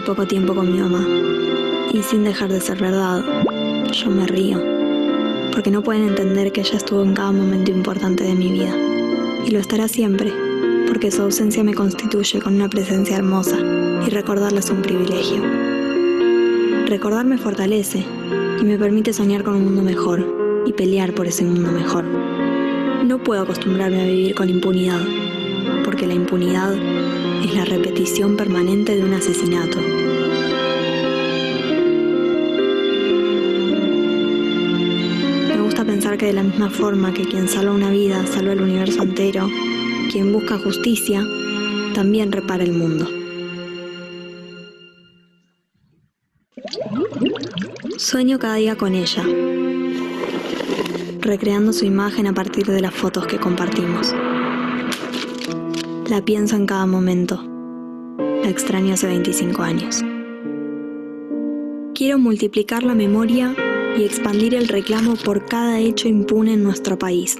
Poco tiempo con mi mamá. Y sin dejar de ser verdad, yo me río. Porque no pueden entender que ella estuvo en cada momento importante de mi vida. Y lo estará siempre, porque su ausencia me constituye con una presencia hermosa y recordarla es un privilegio. Recordar me fortalece y me permite soñar con un mundo mejor y pelear por ese mundo mejor. No puedo acostumbrarme a vivir con impunidad, porque la impunidad es la repetición permanente de un asesinato. Que de la misma forma que quien salva una vida salva el universo entero, quien busca justicia también repara el mundo. Sueño cada día con ella, recreando su imagen a partir de las fotos que compartimos. La pienso en cada momento. La extraño hace 25 años. Quiero multiplicar la memoria y expandir el reclamo por cada hecho impune en nuestro país.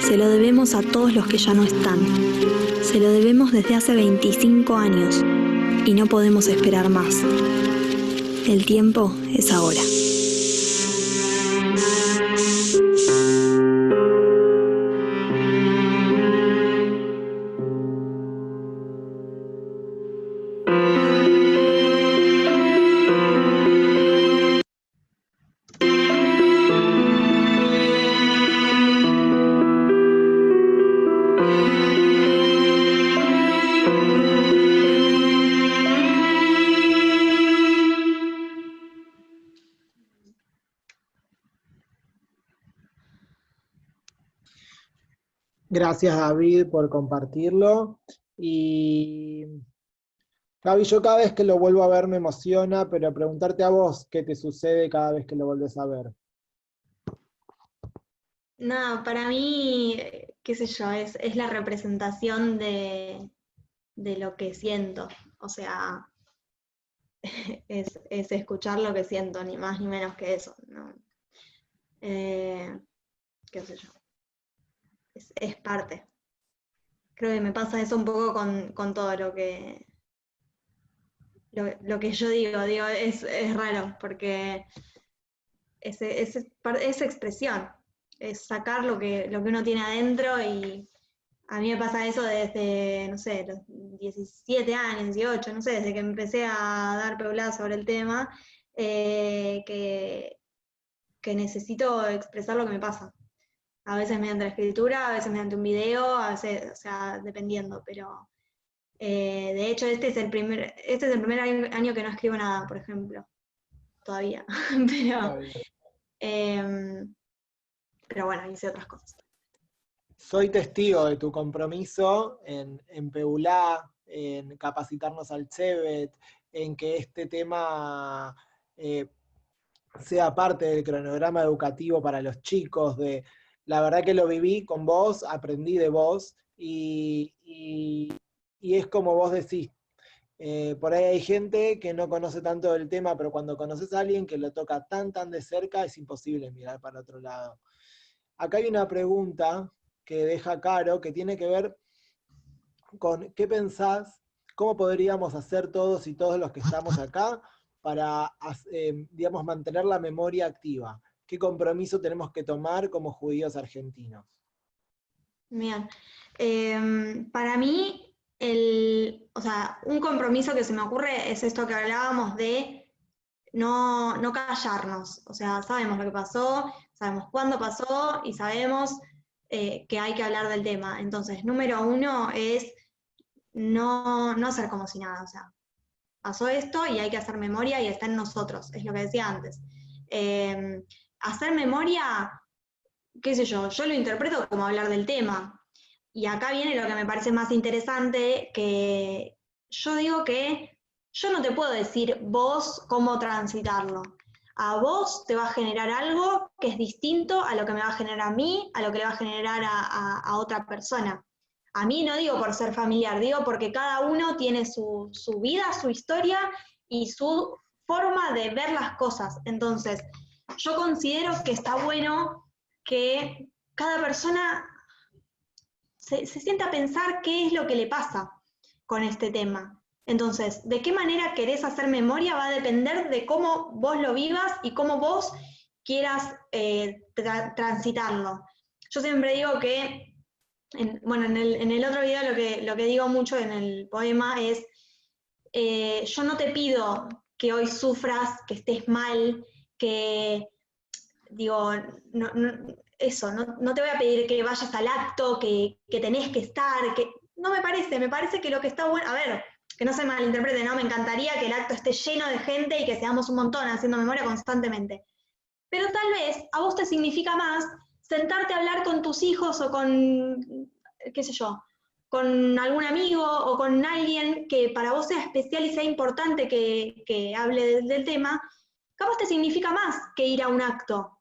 Se lo debemos a todos los que ya no están. Se lo debemos desde hace 25 años y no podemos esperar más. El tiempo es ahora. Gracias David por compartirlo. Y Gaby, yo cada vez que lo vuelvo a ver me emociona, pero preguntarte a vos qué te sucede cada vez que lo vuelves a ver. No, para mí, qué sé yo, es, es la representación de, de lo que siento. O sea, es, escuchar lo que siento, ni más ni menos que eso. Eh, qué sé yo. Es, parte. Creo que me pasa eso un poco con, todo lo que, lo, que yo digo, digo, es, raro, porque es, es, es, expresión, es sacar lo que, lo que uno tiene adentro y a mí me pasa eso desde, no sé, los 17 años, 18, no sé, desde que empecé a dar peuladas sobre el tema, eh, que, que necesito expresar lo que me pasa. A veces mediante la escritura, a veces mediante un video, a veces, o sea, dependiendo, pero eh, de hecho este es el primer, este es el primer año que no escribo nada, por ejemplo. Todavía. pero, em, pero bueno, hice otras cosas soy testigo de tu compromiso en, en Peulá, en capacitarnos al CEBET, en que este tema eh, sea parte del cronograma educativo para los chicos, de la verdad que lo viví con vos, aprendí de vos, y, es como vos decís, eh, por ahí hay gente que no conoce tanto del tema, pero cuando conoces a alguien que lo toca tan, tan de cerca, es imposible mirar para otro lado. Acá hay una pregunta que deja Caro, que tiene que ver con qué pensás, cómo podríamos hacer todos y todos los que estamos acá para, eh, digamos, mantener la memoria activa. ¿Qué compromiso tenemos que tomar como judíos argentinos? Bien. Em, para mí, el, o sea, un compromiso que se me ocurre es esto que hablábamos de no, no callarnos. O sea, sabemos lo que pasó, sabemos cuándo pasó y sabemos eh, que hay que hablar del tema. Entonces, número uno es no, no hacer como si nada, o sea, pasó esto y hay que hacer memoria y está en nosotros, es lo que decía antes. Em, hacer memoria, qué sé yo, yo lo interpreto como hablar del tema. Y acá viene lo que me parece más interesante, que yo digo que yo no te puedo decir vos cómo transitarlo a vos te va a generar algo que es distinto a lo que me va a generar a mí, a lo que le va a generar a, otra persona. A mí no digo por ser familiar, digo porque cada uno tiene su, su, vida, su historia y su forma de ver las cosas. Entonces, yo considero que está bueno que cada persona se, sienta a pensar qué es lo que le pasa con este tema. Entonces, ¿de qué manera querés hacer memoria? Va a depender de cómo vos lo vivas y cómo vos quieras eh, transitarlo. Yo siempre digo que, bueno, en el, otro video lo que, lo que digo mucho en el poema es, eh, yo no te pido que hoy sufras, que estés mal, que, digo, eso, no, te voy a pedir que vayas al acto, que, que tenés que estar, que no me parece, me parece que lo que está bueno, a ver, que no se malinterprete, ¿no? Me encantaría que el acto esté lleno de gente y que seamos un montón haciendo memoria constantemente. Pero tal vez a vos te significa más sentarte a hablar con tus hijos o con, qué sé yo, con algún amigo o con alguien que para vos sea especial y sea importante que, hable del, tema, capaz te significa más que ir a un acto.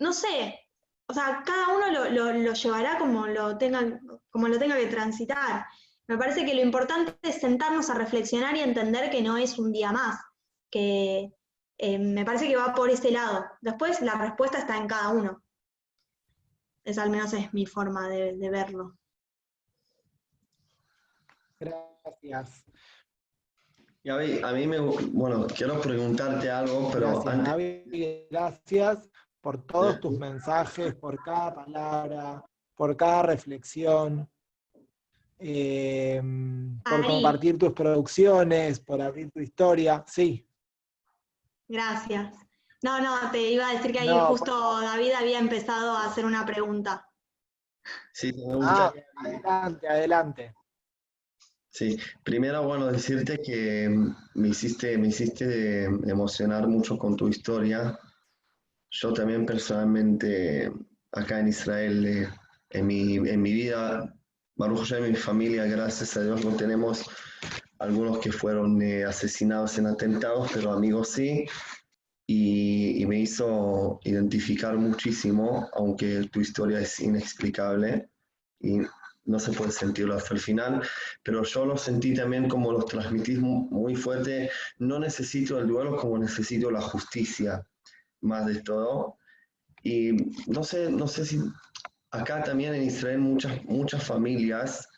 No sé, o sea, cada uno lo, llevará como lo, tenga, como lo tenga que transitar. Me parece que lo importante es sentarnos a reflexionar y entender que no es un día más, que eh, me parece que va por ese lado. Después la respuesta está en cada uno. Es al menos es mi forma de, verlo. Gracias. Y a mí, me, bueno, quiero preguntarte algo, pero gracias, antes... gracias por todos tus mensajes, por cada palabra, por cada reflexión. Em, por compartir tus producciones, por abrir tu historia. Sí. Gracias. No, no, te iba a decir que ahí justo David había empezado a hacer una pregunta. Sí, ah, adelante, adelante. Sí, primero, bueno, decirte que me hiciste, me hiciste emocionar mucho con tu historia. Yo también personalmente acá en Israel en mi, en mi vida, Baruch en mi familia, gracias a Dios, no tenemos algunos que fueron eh, asesinados en atentados, pero amigos sí. Y, y, me hizo identificar muchísimo, aunque tu historia es inexplicable y no se puede sentirlo hasta el final, pero yo lo sentí también como los transmitís muy fuerte, no necesito el duelo como necesito la justicia, más de todo. Y no sé, no sé si acá también en Israel muchas, muchas familias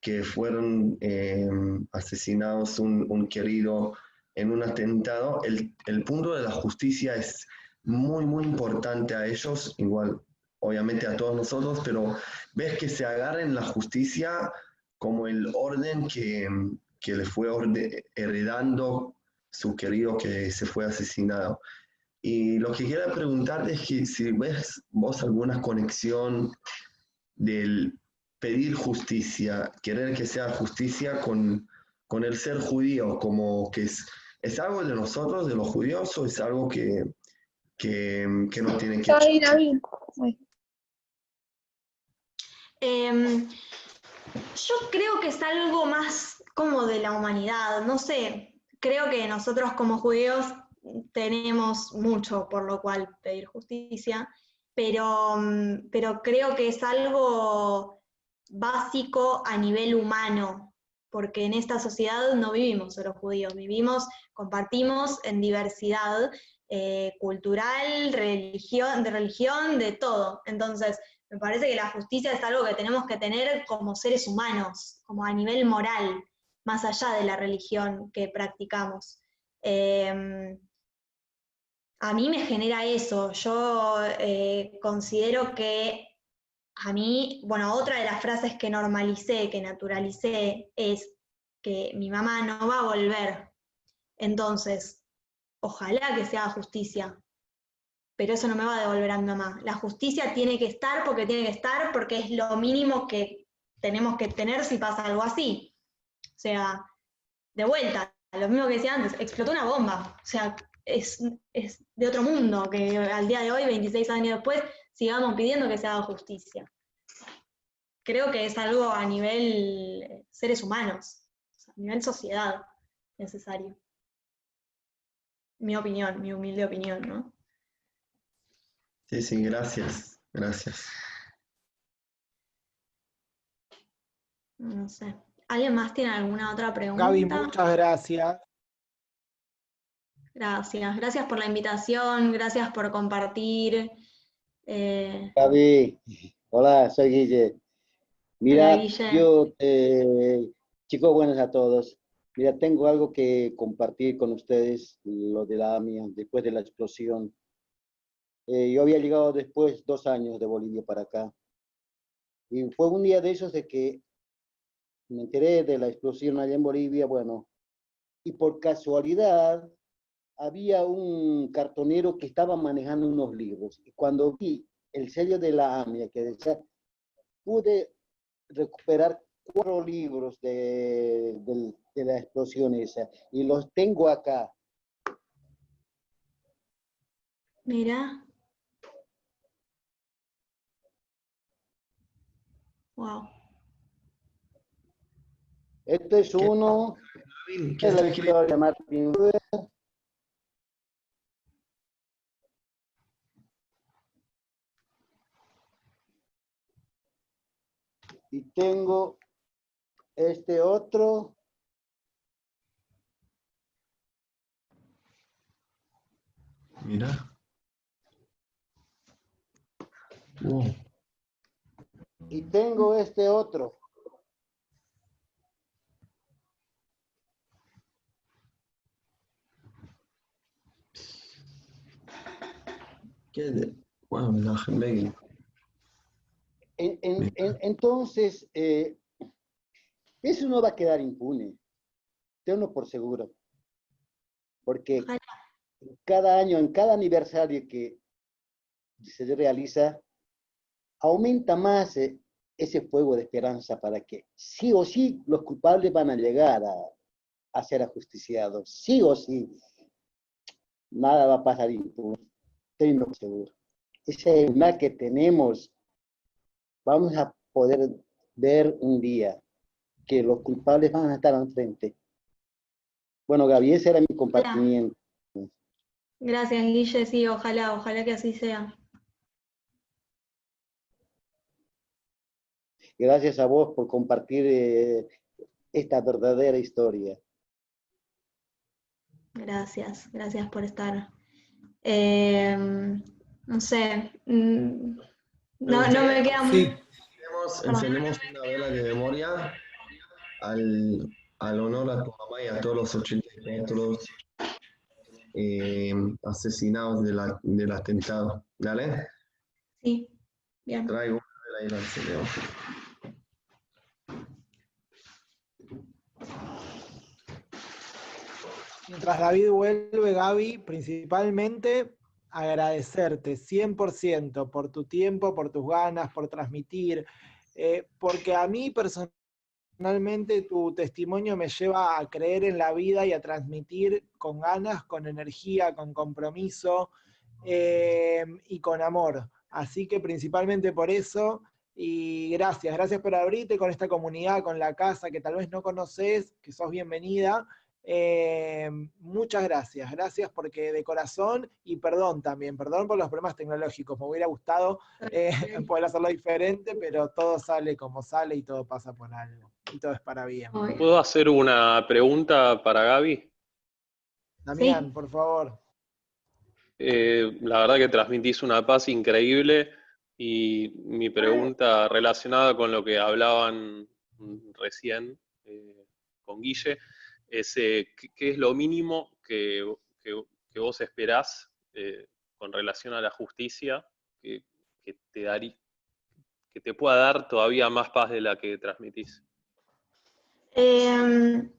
que fueron eh, asesinados, un, un, querido en un atentado, el, el punto de la justicia es muy, muy importante a ellos, igual obviamente a todos nosotros, pero ves que se agarren la justicia como el orden que, que le fue heredando su querido que se fue asesinado. Y lo que quiero preguntarte es que si ves vos alguna conexión del pedir justicia, querer que sea justicia con, con el ser judío, como que es, es algo de nosotros, de los judíos, o es algo que, que, que no tienen que... Eh, yo creo que es algo más como de la humanidad, no sé, creo que nosotros como judíos tenemos mucho por lo cual pedir justicia, pero, pero creo que es algo básico a nivel humano, porque en esta sociedad no vivimos solo judíos, vivimos, compartimos en diversidad eh, cultural, religión, de religión, de todo. Entonces, me parece que la justicia es algo que tenemos que tener como seres humanos, como a nivel moral, más allá de la religión que practicamos. Eh, a mí me genera eso. Yo eh, considero que a mí, bueno, otra de las frases que normalicé, que naturalicé, es que mi mamá no va a volver. Entonces, ojalá que se haga justicia, pero eso no me va a devolver a mi mamá. La justicia tiene que estar porque tiene que estar, porque es lo mínimo que tenemos que tener si pasa algo así. O sea, de vuelta, lo mismo que decía antes, explotó una bomba. O sea, es, es de otro mundo que al día de hoy, 26 años después, sigamos pidiendo que se haga justicia. Creo que es algo a nivel seres humanos, a nivel sociedad necesario. Mi opinión, mi humilde opinión, ¿no? Sí, sí, gracias, gracias. No sé. ¿Alguien más tiene alguna otra pregunta? Gaby, muchas gracias. Gracias, gracias por la invitación, gracias por compartir. Eh... Gaby, hola, soy Guille. Mira, hola, Guille. yo, eh, chicos, buenos a todos. Mira, tengo algo que compartir con ustedes, lo de la AMIA, después de la explosión. Eh, yo había llegado después dos años de Bolivia para acá. Y fue un día de esos de que me enteré de la explosión allá en Bolivia, bueno, y por casualidad había un cartonero que estaba manejando unos libros. Y cuando vi el sello de la AMIA que decía, pude recuperar cuatro libros de, de, de la explosión esa. Y los tengo acá. Mira. Wow. Este es uno. ¿Qué es la historia de Martin Luther. Y tengo este otro. Mira. Wow. Y tengo este otro. ¿Qué de? Wow, Begin. En, en, en, entonces, eh, eso no va a quedar impune. Tengo por seguro. Porque cada año, en cada aniversario que se realiza, aumenta más eh, ese fuego de esperanza para que sí o sí los culpables van a llegar a, a ser ajusticiados. Sí o sí. Nada va a pasar impune. Estoy seguro. Ese mal que tenemos vamos a poder ver un día que los culpables van a estar al frente. Bueno, Gaby, ese era mi compartimiento. Gracias, Guille, sí, ojalá, ojalá que así sea. Gracias a vos por compartir eh, esta verdadera historia. Gracias, gracias por estar. Em, no sé, mm, no, no me queda muy... Encendemos, una vela de memoria al, al, honor a tu mamá y a todos los 84 eh, asesinados de la, del atentado. ¿Dale? Sí, bien. Traigo una vela y la encendemos. Mientras David vuelve, Gaby, principalmente agradecerte 100% por tu tiempo, por tus ganas, por transmitir, eh, porque a mí personalmente tu testimonio me lleva a creer en la vida y a transmitir con ganas, con energía, con compromiso eh, y con amor. Así que principalmente por eso, y gracias, gracias por abrirte con esta comunidad, con la casa que tal vez no conoces, que sos bienvenida, eh, muchas gracias, gracias porque de corazón y perdón también, perdón por los problemas tecnológicos, me hubiera gustado eh, poder hacerlo diferente, pero todo sale como sale y todo pasa por algo, y todo es para bien. ¿Puedo hacer una pregunta para Gaby? Damián, por favor. Eh, la verdad que transmitís una paz increíble y mi pregunta relacionada con lo que hablaban recién con Guille, ¿qué, es lo mínimo que, vos esperás eh, con relación a la justicia que, te que te pueda dar todavía más paz de la que transmitís? Em,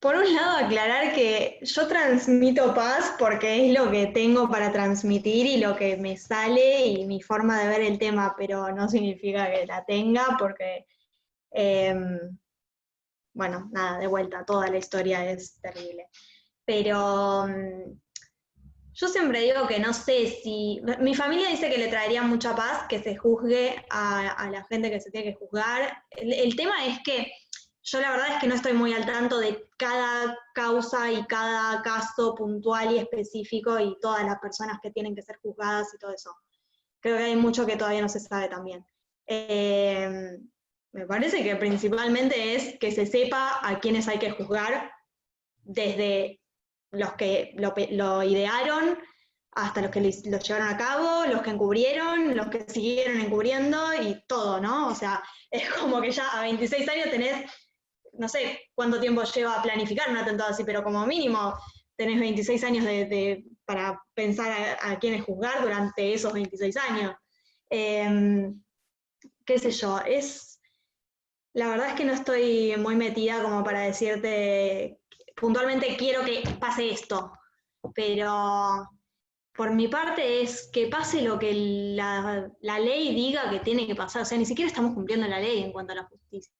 por un lado, aclarar que yo transmito paz porque es lo que tengo para transmitir y lo que me sale y mi forma de ver el tema, pero no significa que la tenga porque em, bueno, nada, de vuelta, toda la historia es terrible. Pero mm, yo siempre digo que no sé si, mi familia dice que le traería mucha paz que se juzgue a, la gente que se tiene que juzgar. El, tema es que yo la verdad es que no estoy muy al tanto de cada causa y cada caso puntual y específico y todas las personas que tienen que ser juzgadas y todo eso. Creo que hay mucho que todavía no se sabe también. Eh, me parece que principalmente es que se sepa a quiénes hay que juzgar, desde los que lo, idearon hasta los que lo llevaron a cabo, los que encubrieron, los que siguieron encubriendo y todo, ¿no? O sea, es como que ya a 26 años tenés, no sé cuánto tiempo lleva a planificar un atentado así, pero como mínimo tenés 26 años de, para pensar a, quiénes juzgar durante esos 26 años. Em, qué sé yo, es la verdad es que no estoy muy metida como para decirte puntualmente quiero que pase esto, pero por mi parte es que pase lo que la, ley diga que tiene que pasar. O sea, ni siquiera estamos cumpliendo la ley en cuanto a la justicia.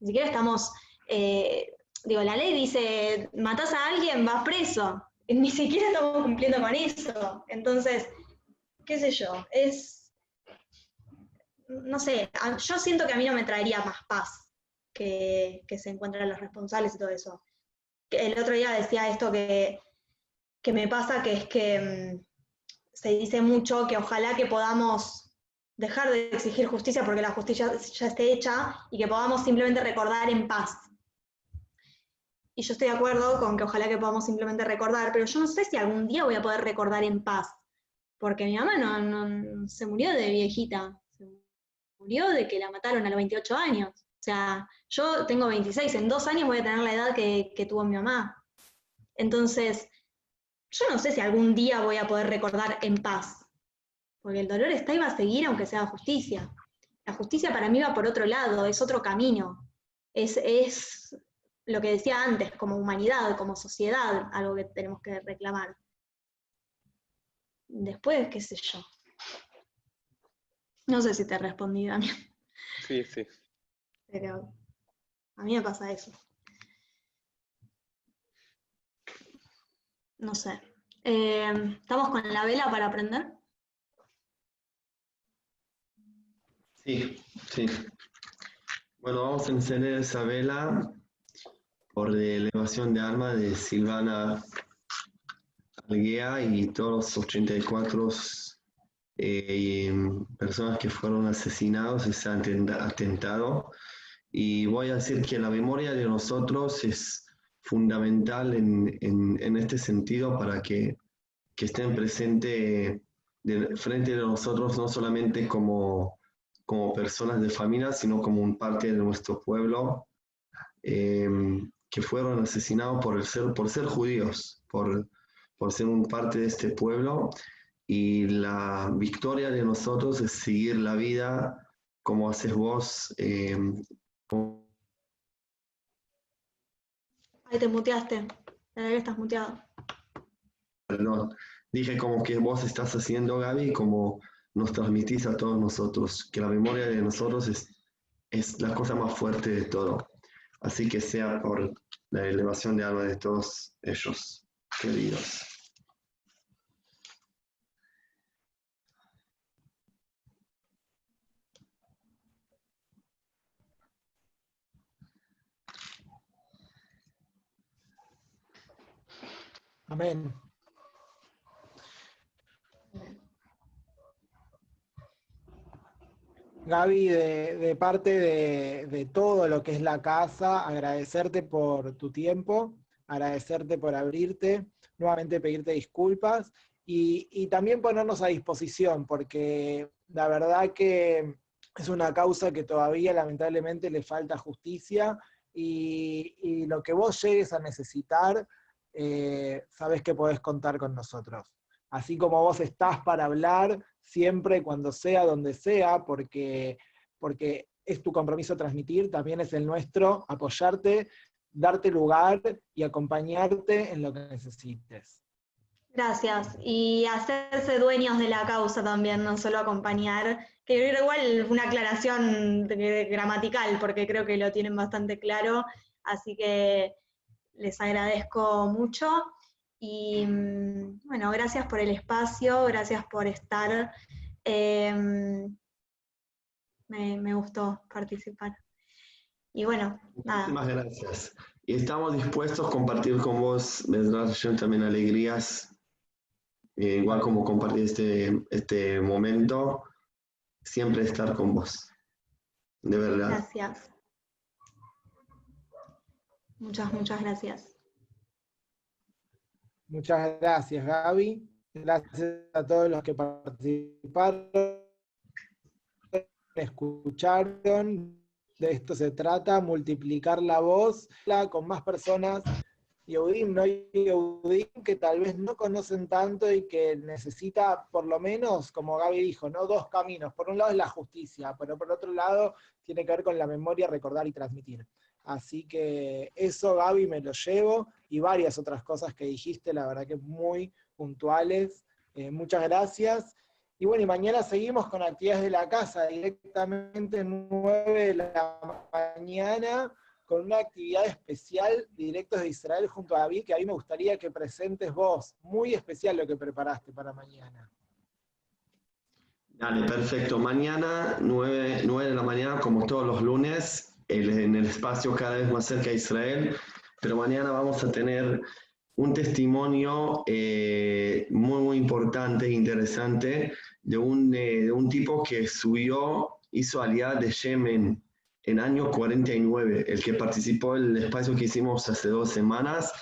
Ni siquiera estamos, eh, digo, la ley dice, matas a alguien, vas preso. Ni siquiera estamos cumpliendo con eso. Entonces, qué sé yo, es no sé, yo siento que a mí no me traería más paz que, se encuentren los responsables y todo eso. El otro día decía esto que, me pasa, que es que mm, se dice mucho que ojalá que podamos dejar de exigir justicia porque la justicia ya esté hecha y que podamos simplemente recordar en paz. Y yo estoy de acuerdo con que ojalá que podamos simplemente recordar, pero yo no sé si algún día voy a poder recordar en paz, porque mi mamá no se murió de viejita, murió de que la mataron a los 28 años. O sea, yo tengo 26, en dos años voy a tener la edad que, tuvo mi mamá. Entonces, yo no sé si algún día voy a poder recordar en paz, porque el dolor está y va a seguir aunque sea justicia. La justicia para mí va por otro lado, es otro camino. Es, es lo que decía antes, como humanidad, como sociedad, algo que tenemos que reclamar. Después, qué sé yo. No sé si te respondí, Damián. Sí, sí. Pero a mí me pasa eso. No sé. Eh, ¿Estamos con la vela para aprender? Sí, sí. Bueno, vamos a encender esa vela por la elevación de alma de Silvana Alguea y todos los 84 eh, personas que fueron asesinados, ese atentado. Y voy a decir que la memoria de nosotros es fundamental en, en, este sentido para que, que estén presentes frente de nosotros, no solamente como, como personas de familia, sino como un parte de nuestro pueblo, eh, que fueron asesinados por, el ser, por ser judíos, por, por ser un parte de este pueblo. Y la victoria de nosotros es seguir la vida como haces vos. Eh, Ahí te muteaste. que estás muteado. Perdón. Dije como que vos estás haciendo, Gaby, como nos transmitís a todos nosotros, que la memoria de nosotros es, es la cosa más fuerte de todo. Así que sea por la elevación de alma de todos ellos, queridos. Amén. Gaby, de, parte de, todo lo que es la casa, agradecerte por tu tiempo, agradecerte por abrirte, nuevamente pedirte disculpas y, también ponernos a disposición, porque la verdad que es una causa que todavía lamentablemente le falta justicia y, y lo que vos llegues a necesitar, eh, sabes que podés contar con nosotros. Así como vos estás para hablar, siempre, cuando sea, donde sea, porque, porque es tu compromiso transmitir, también es el nuestro apoyarte, darte lugar y acompañarte en lo que necesites. Gracias. Y hacerse dueños de la causa también, no solo acompañar, que igual una aclaración gramatical, porque creo que lo tienen bastante claro, así que les agradezco mucho. Y mm, bueno, gracias por el espacio, gracias por estar. Em, me, gustó participar. Y bueno, nada. Muchísimas gracias. Y estamos dispuestos a compartir con vos, también alegrías, eh, igual como compartir este, este momento, siempre estar con vos. De verdad. Gracias. Muchas, muchas gracias. Muchas gracias, Gaby. Gracias a todos los que participaron, escucharon. De esto se trata, multiplicar la voz con más personas. Yehudim, ¿no? Yehudim que tal vez no conocen tanto y que necesita, por lo menos, como Gaby dijo, ¿no? dos caminos. Por un lado es la justicia, pero por otro lado tiene que ver con la memoria, recordar y transmitir. Así que eso, Gaby, me lo llevo y varias otras cosas que dijiste, la verdad que muy puntuales. Eh, muchas gracias. Y bueno, y mañana seguimos con actividades de la casa, directamente 9 de la mañana, con una actividad especial, directos de Israel junto a David, que a mí me gustaría que presentes vos. Muy especial lo que preparaste para mañana. Dale, perfecto. Mañana, 9, 9 de la mañana, como todos los lunes, en el espacio cada vez más cerca de Israel, pero mañana vamos a tener un testimonio eh, muy, muy importante e interesante de un, eh, de un tipo que subió, hizo aliad de Yemen en año 49, el que participó en el espacio que hicimos hace dos semanas.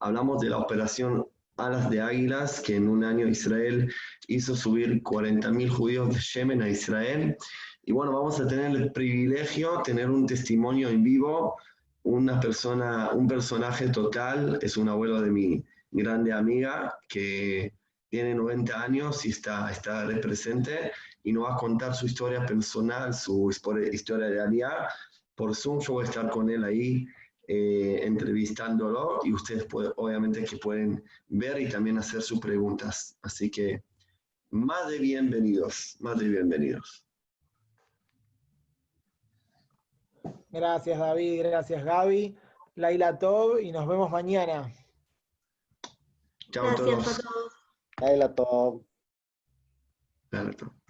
Hablamos de la operación Alas de Águilas, que en un año Israel hizo subir 40.000 judíos de Yemen a Israel. Y bueno, vamos a tener el privilegio de tener un testimonio en vivo, una persona, un personaje total, es un abuelo de mi grande amiga que tiene 90 años y está, está presente y nos va a contar su historia personal, su historia de Aliyah. Por Zoom yo voy a estar con él ahí eh, entrevistándolo y ustedes obviamente que pueden ver y también hacer sus preguntas. Así que más de bienvenidos, más de bienvenidos. Gracias David, gracias Gaby. Laila Tov y nos vemos mañana. Chao a todos. Laila Tov. Laila Tov.